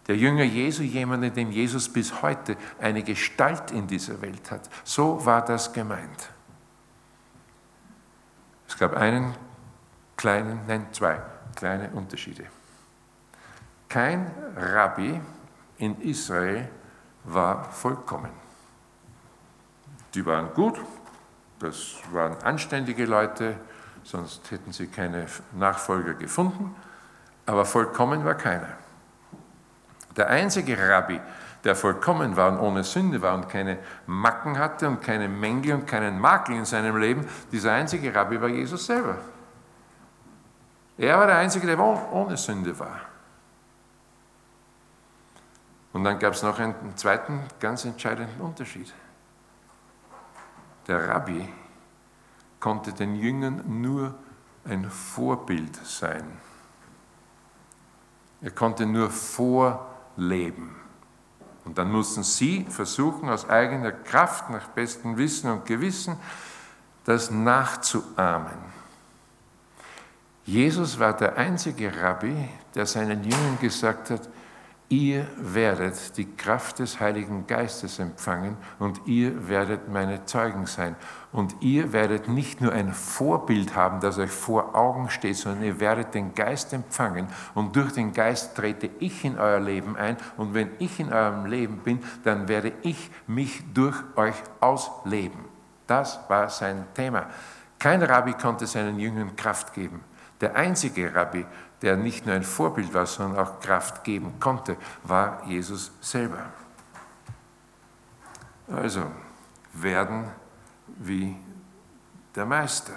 Der Jünger Jesu, jemand, in dem Jesus bis heute eine Gestalt in dieser Welt hat. So war das gemeint. Es gab einen kleinen, nein, zwei kleine Unterschiede. Kein Rabbi in Israel war vollkommen. Die waren gut, das waren anständige Leute, sonst hätten sie keine Nachfolger gefunden, aber vollkommen war keiner. Der einzige Rabbi, der vollkommen war und ohne Sünde war und keine Macken hatte und keine Mängel und keinen Makel in seinem Leben, dieser einzige Rabbi war Jesus selber. Er war der Einzige, der ohne Sünde war. Und dann gab es noch einen zweiten ganz entscheidenden Unterschied. Der Rabbi konnte den Jüngern nur ein Vorbild sein. Er konnte nur vorleben. Und dann mussten sie versuchen, aus eigener Kraft, nach bestem Wissen und Gewissen, das nachzuahmen. Jesus war der einzige Rabbi, der seinen Jüngern gesagt hat, ihr werdet die Kraft des Heiligen Geistes empfangen und ihr werdet meine Zeugen sein. Und ihr werdet nicht nur ein Vorbild haben, das euch vor Augen steht, sondern ihr werdet den Geist empfangen und durch den Geist trete ich in euer Leben ein und wenn ich in eurem Leben bin, dann werde ich mich durch euch ausleben. Das war sein Thema. Kein Rabbi konnte seinen Jüngern Kraft geben. Der einzige Rabbi, der nicht nur ein Vorbild war, sondern auch Kraft geben konnte, war Jesus selber. Also, werden wie der Meister.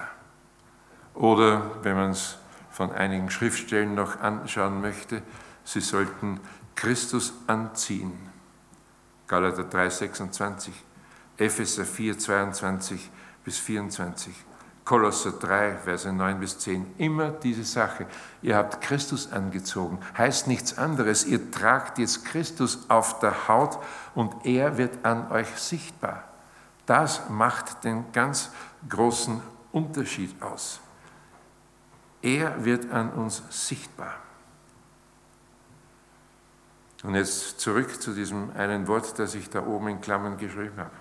Oder, wenn man es von einigen Schriftstellen noch anschauen möchte. Sie sollten Christus anziehen. Galater 3, 26, Epheser 4, 22 bis 24. Kolosser 3, Verse 9 bis 10. Immer diese Sache. Ihr habt Christus angezogen. Heißt nichts anderes. Ihr tragt jetzt Christus auf der Haut und er wird an euch sichtbar. Das macht den ganz großen Unterschied aus. Er wird an uns sichtbar. Und jetzt zurück zu diesem einen Wort, das ich da oben in Klammern geschrieben habe.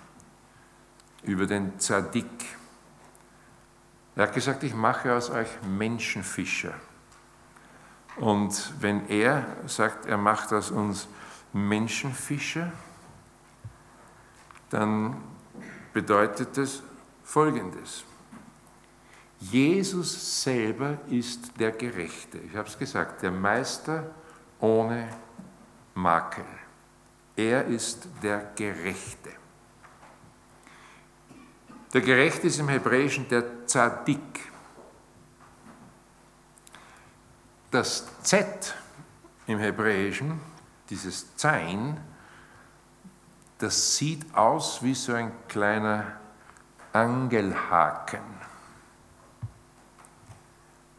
Über den Zadik. Er hat gesagt, ich mache aus euch Menschenfischer. Und wenn er sagt, er macht aus uns Menschenfischer, dann bedeutet das Folgendes. Jesus selber ist der Gerechte. Ich habe es gesagt, der Meister ohne Makel. Er ist der Gerechte. Der Gerechte ist im Hebräischen der Zadik. Das Z im Hebräischen, dieses Zain, das sieht aus wie so ein kleiner Angelhaken.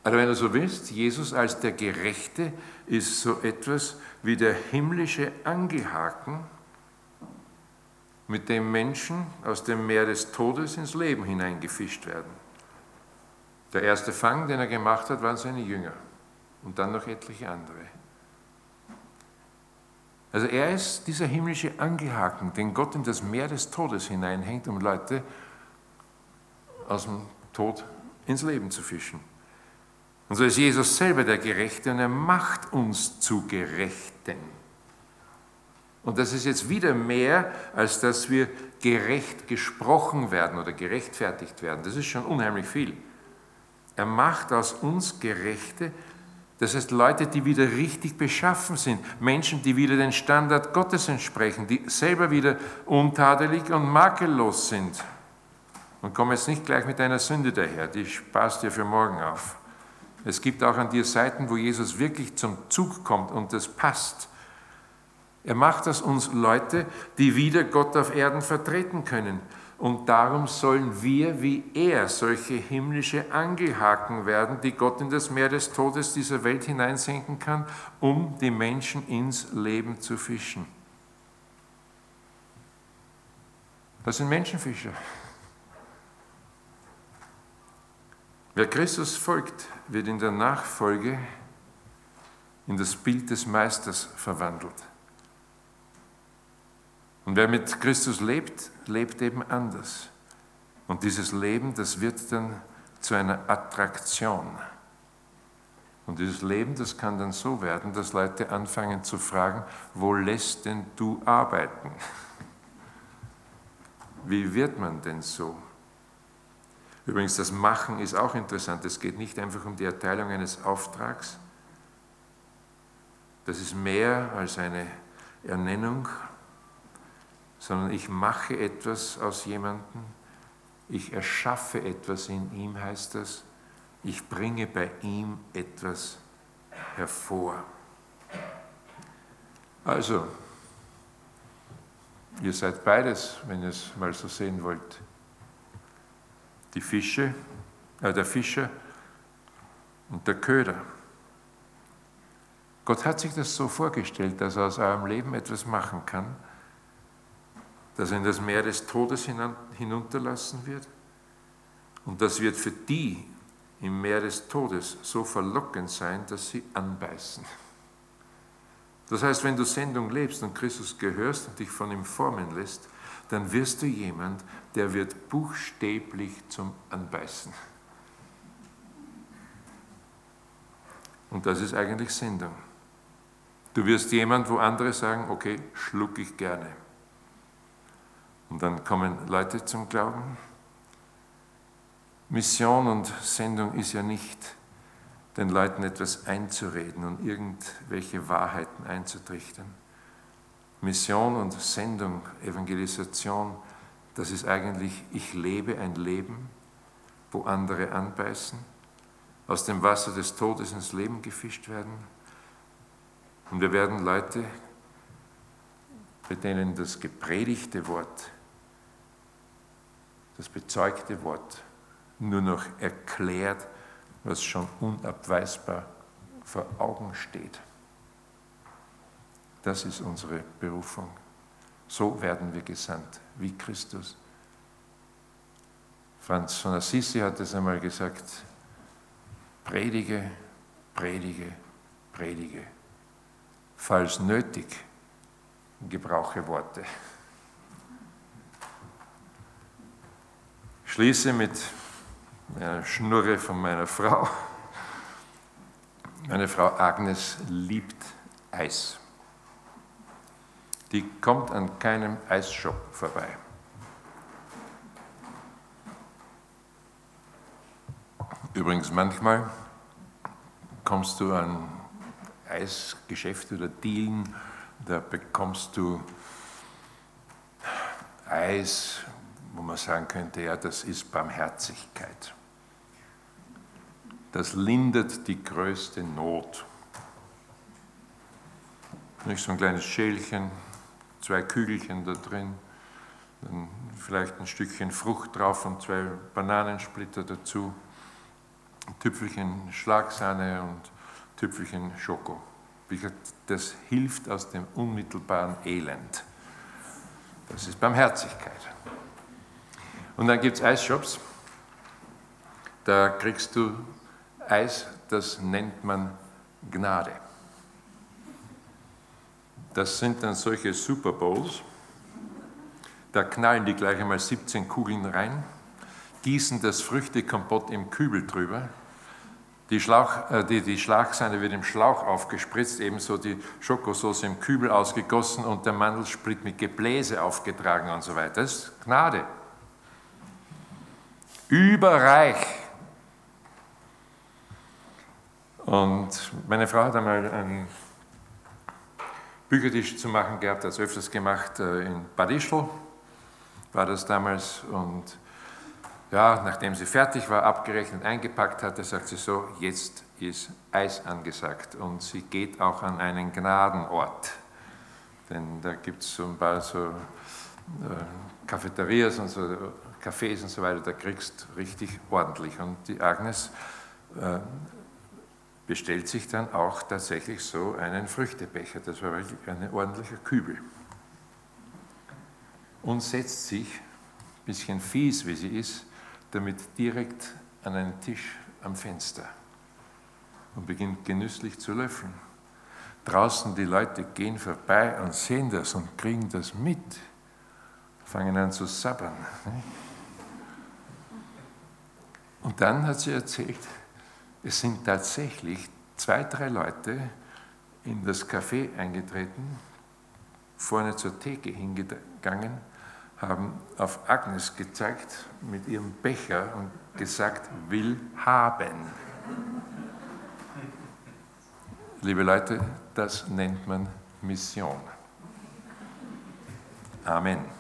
Also wenn du so willst, Jesus als der Gerechte ist so etwas wie der himmlische Angelhaken, mit dem Menschen aus dem Meer des Todes ins Leben hineingefischt werden. Der erste Fang, den er gemacht hat, waren seine Jünger und dann noch etliche andere. Also er ist dieser himmlische Angelhaken, den Gott in das Meer des Todes hineinhängt, um Leute aus dem Tod ins Leben zu fischen. Und so ist Jesus selber der Gerechte und er macht uns zu Gerechten. Und das ist jetzt wieder mehr, als dass wir gerecht gesprochen werden oder gerechtfertigt werden. Das ist schon unheimlich viel. Er macht aus uns Gerechte, das heißt Leute, die wieder richtig beschaffen sind, Menschen, die wieder den Standard Gottes entsprechen, die selber wieder untadelig und makellos sind. Und komm jetzt nicht gleich mit einer Sünde daher, die sparst dir für morgen auf. Es gibt auch an dir Seiten, wo Jesus wirklich zum Zug kommt und das passt. Er macht aus uns Leute, die wieder Gott auf Erden vertreten können. Und darum sollen wir wie er solche himmlische Angelhaken werden, die Gott in das Meer des Todes dieser Welt hineinsenken kann, um die Menschen ins Leben zu fischen. Das sind Menschenfischer. Wer Christus folgt, wird in der Nachfolge in das Bild des Meisters verwandelt. Und wer mit Christus lebt, lebt eben anders. Und dieses Leben, das wird dann zu einer Attraktion. Und dieses Leben, das kann dann so werden, dass Leute anfangen zu fragen, wo lässt denn du arbeiten? [laughs] Wie wird man denn so? Übrigens, das Machen ist auch interessant. Es geht nicht einfach um die Erteilung eines Auftrags. Das ist mehr als eine Ernennung, sondern ich mache etwas aus jemandem. Ich erschaffe etwas in ihm, heißt das. Ich bringe bei ihm etwas hervor. Also, ihr seid beides, wenn ihr es mal so sehen wollt die Fische, äh, der Fischer und der Köder. Gott hat sich das so vorgestellt, dass er aus eurem Leben etwas machen kann, das in das Meer des Todes hinunterlassen wird. Und das wird für die im Meer des Todes so verlockend sein, dass sie anbeißen. Das heißt, wenn du Sendung lebst und Christus gehörst und dich von ihm formen lässt, dann wirst du jemand, der wird buchstäblich zum Anbeißen. Und das ist eigentlich Sendung. Du wirst jemand, wo andere sagen, okay, schluck ich gerne. Und dann kommen Leute zum Glauben. Mission und Sendung ist ja nicht, den Leuten etwas einzureden und irgendwelche Wahrheiten einzutrichtern Mission und Sendung, Evangelisation, das ist eigentlich, ich lebe ein Leben, wo andere anbeißen aus dem Wasser des Todes ins Leben gefischt werden. Und wir werden Leute, bei denen das gepredigte Wort, das bezeugte Wort nur noch erklärt, was schon unabweisbar vor Augen steht. Das ist unsere Berufung. So werden wir gesandt, wie Christus. Franz von Assisi hat es einmal gesagt, predige, predige, predige. Falls nötig, gebrauche Worte. Schließe mit einer Schnurre von meiner Frau. Meine Frau Agnes liebt Eis. Die kommt an keinem Eisshop vorbei. Übrigens, manchmal kommst du an Eisgeschäfte oder Dealen, da bekommst du Eis, wo man sagen könnte, ja, das ist Barmherzigkeit. Das lindert die größte Not. Nicht so ein kleines Schälchen, zwei Kügelchen da drin, dann vielleicht ein Stückchen Frucht drauf und zwei Bananensplitter dazu, ein Tüpfelchen Schlagsahne und Tüpfelchen Schoko. Das hilft aus dem unmittelbaren Elend. Das ist Barmherzigkeit. Und dann gibt es Eisshops. Da kriegst du Eis, das nennt man Gnade. Das sind dann solche Super Bowls. Da knallen die gleich einmal 17 Kugeln rein, gießen das Früchtekompott im Kübel drüber. Die, Schlauch, äh, die, die Schlagsahne wird im Schlauch aufgespritzt, ebenso die Schokosauce im Kübel ausgegossen und der Mandelsplit mit Gebläse aufgetragen und so weiter. Das ist Gnade. Überreich. Und meine Frau hat einmal einen Büchertisch zu machen gehabt, hat es öfters gemacht äh, in Bad Ischl, war das damals. Und ja, nachdem sie fertig war, abgerechnet, eingepackt hatte, sagt sie so, jetzt ist Eis angesagt. Und sie geht auch an einen Gnadenort. Denn da gibt es so ein paar so äh, Cafeterias und so, Cafés und so weiter, da kriegst du richtig ordentlich. Und die Agnes äh, bestellt sich dann auch tatsächlich so einen Früchtebecher. Das war wirklich ein ordentlicher Kübel. Und setzt sich, ein bisschen fies wie sie ist, damit direkt an einen Tisch am Fenster und beginnt genüsslich zu löffeln. Draußen die Leute gehen vorbei und sehen das und kriegen das mit, fangen an zu sabbern. Und dann hat sie erzählt, es sind tatsächlich zwei, drei Leute in das Café eingetreten, vorne zur Theke hingegangen, haben auf Agnes gezeigt mit ihrem Becher und gesagt, will haben. Liebe Leute, das nennt man Mission. Amen.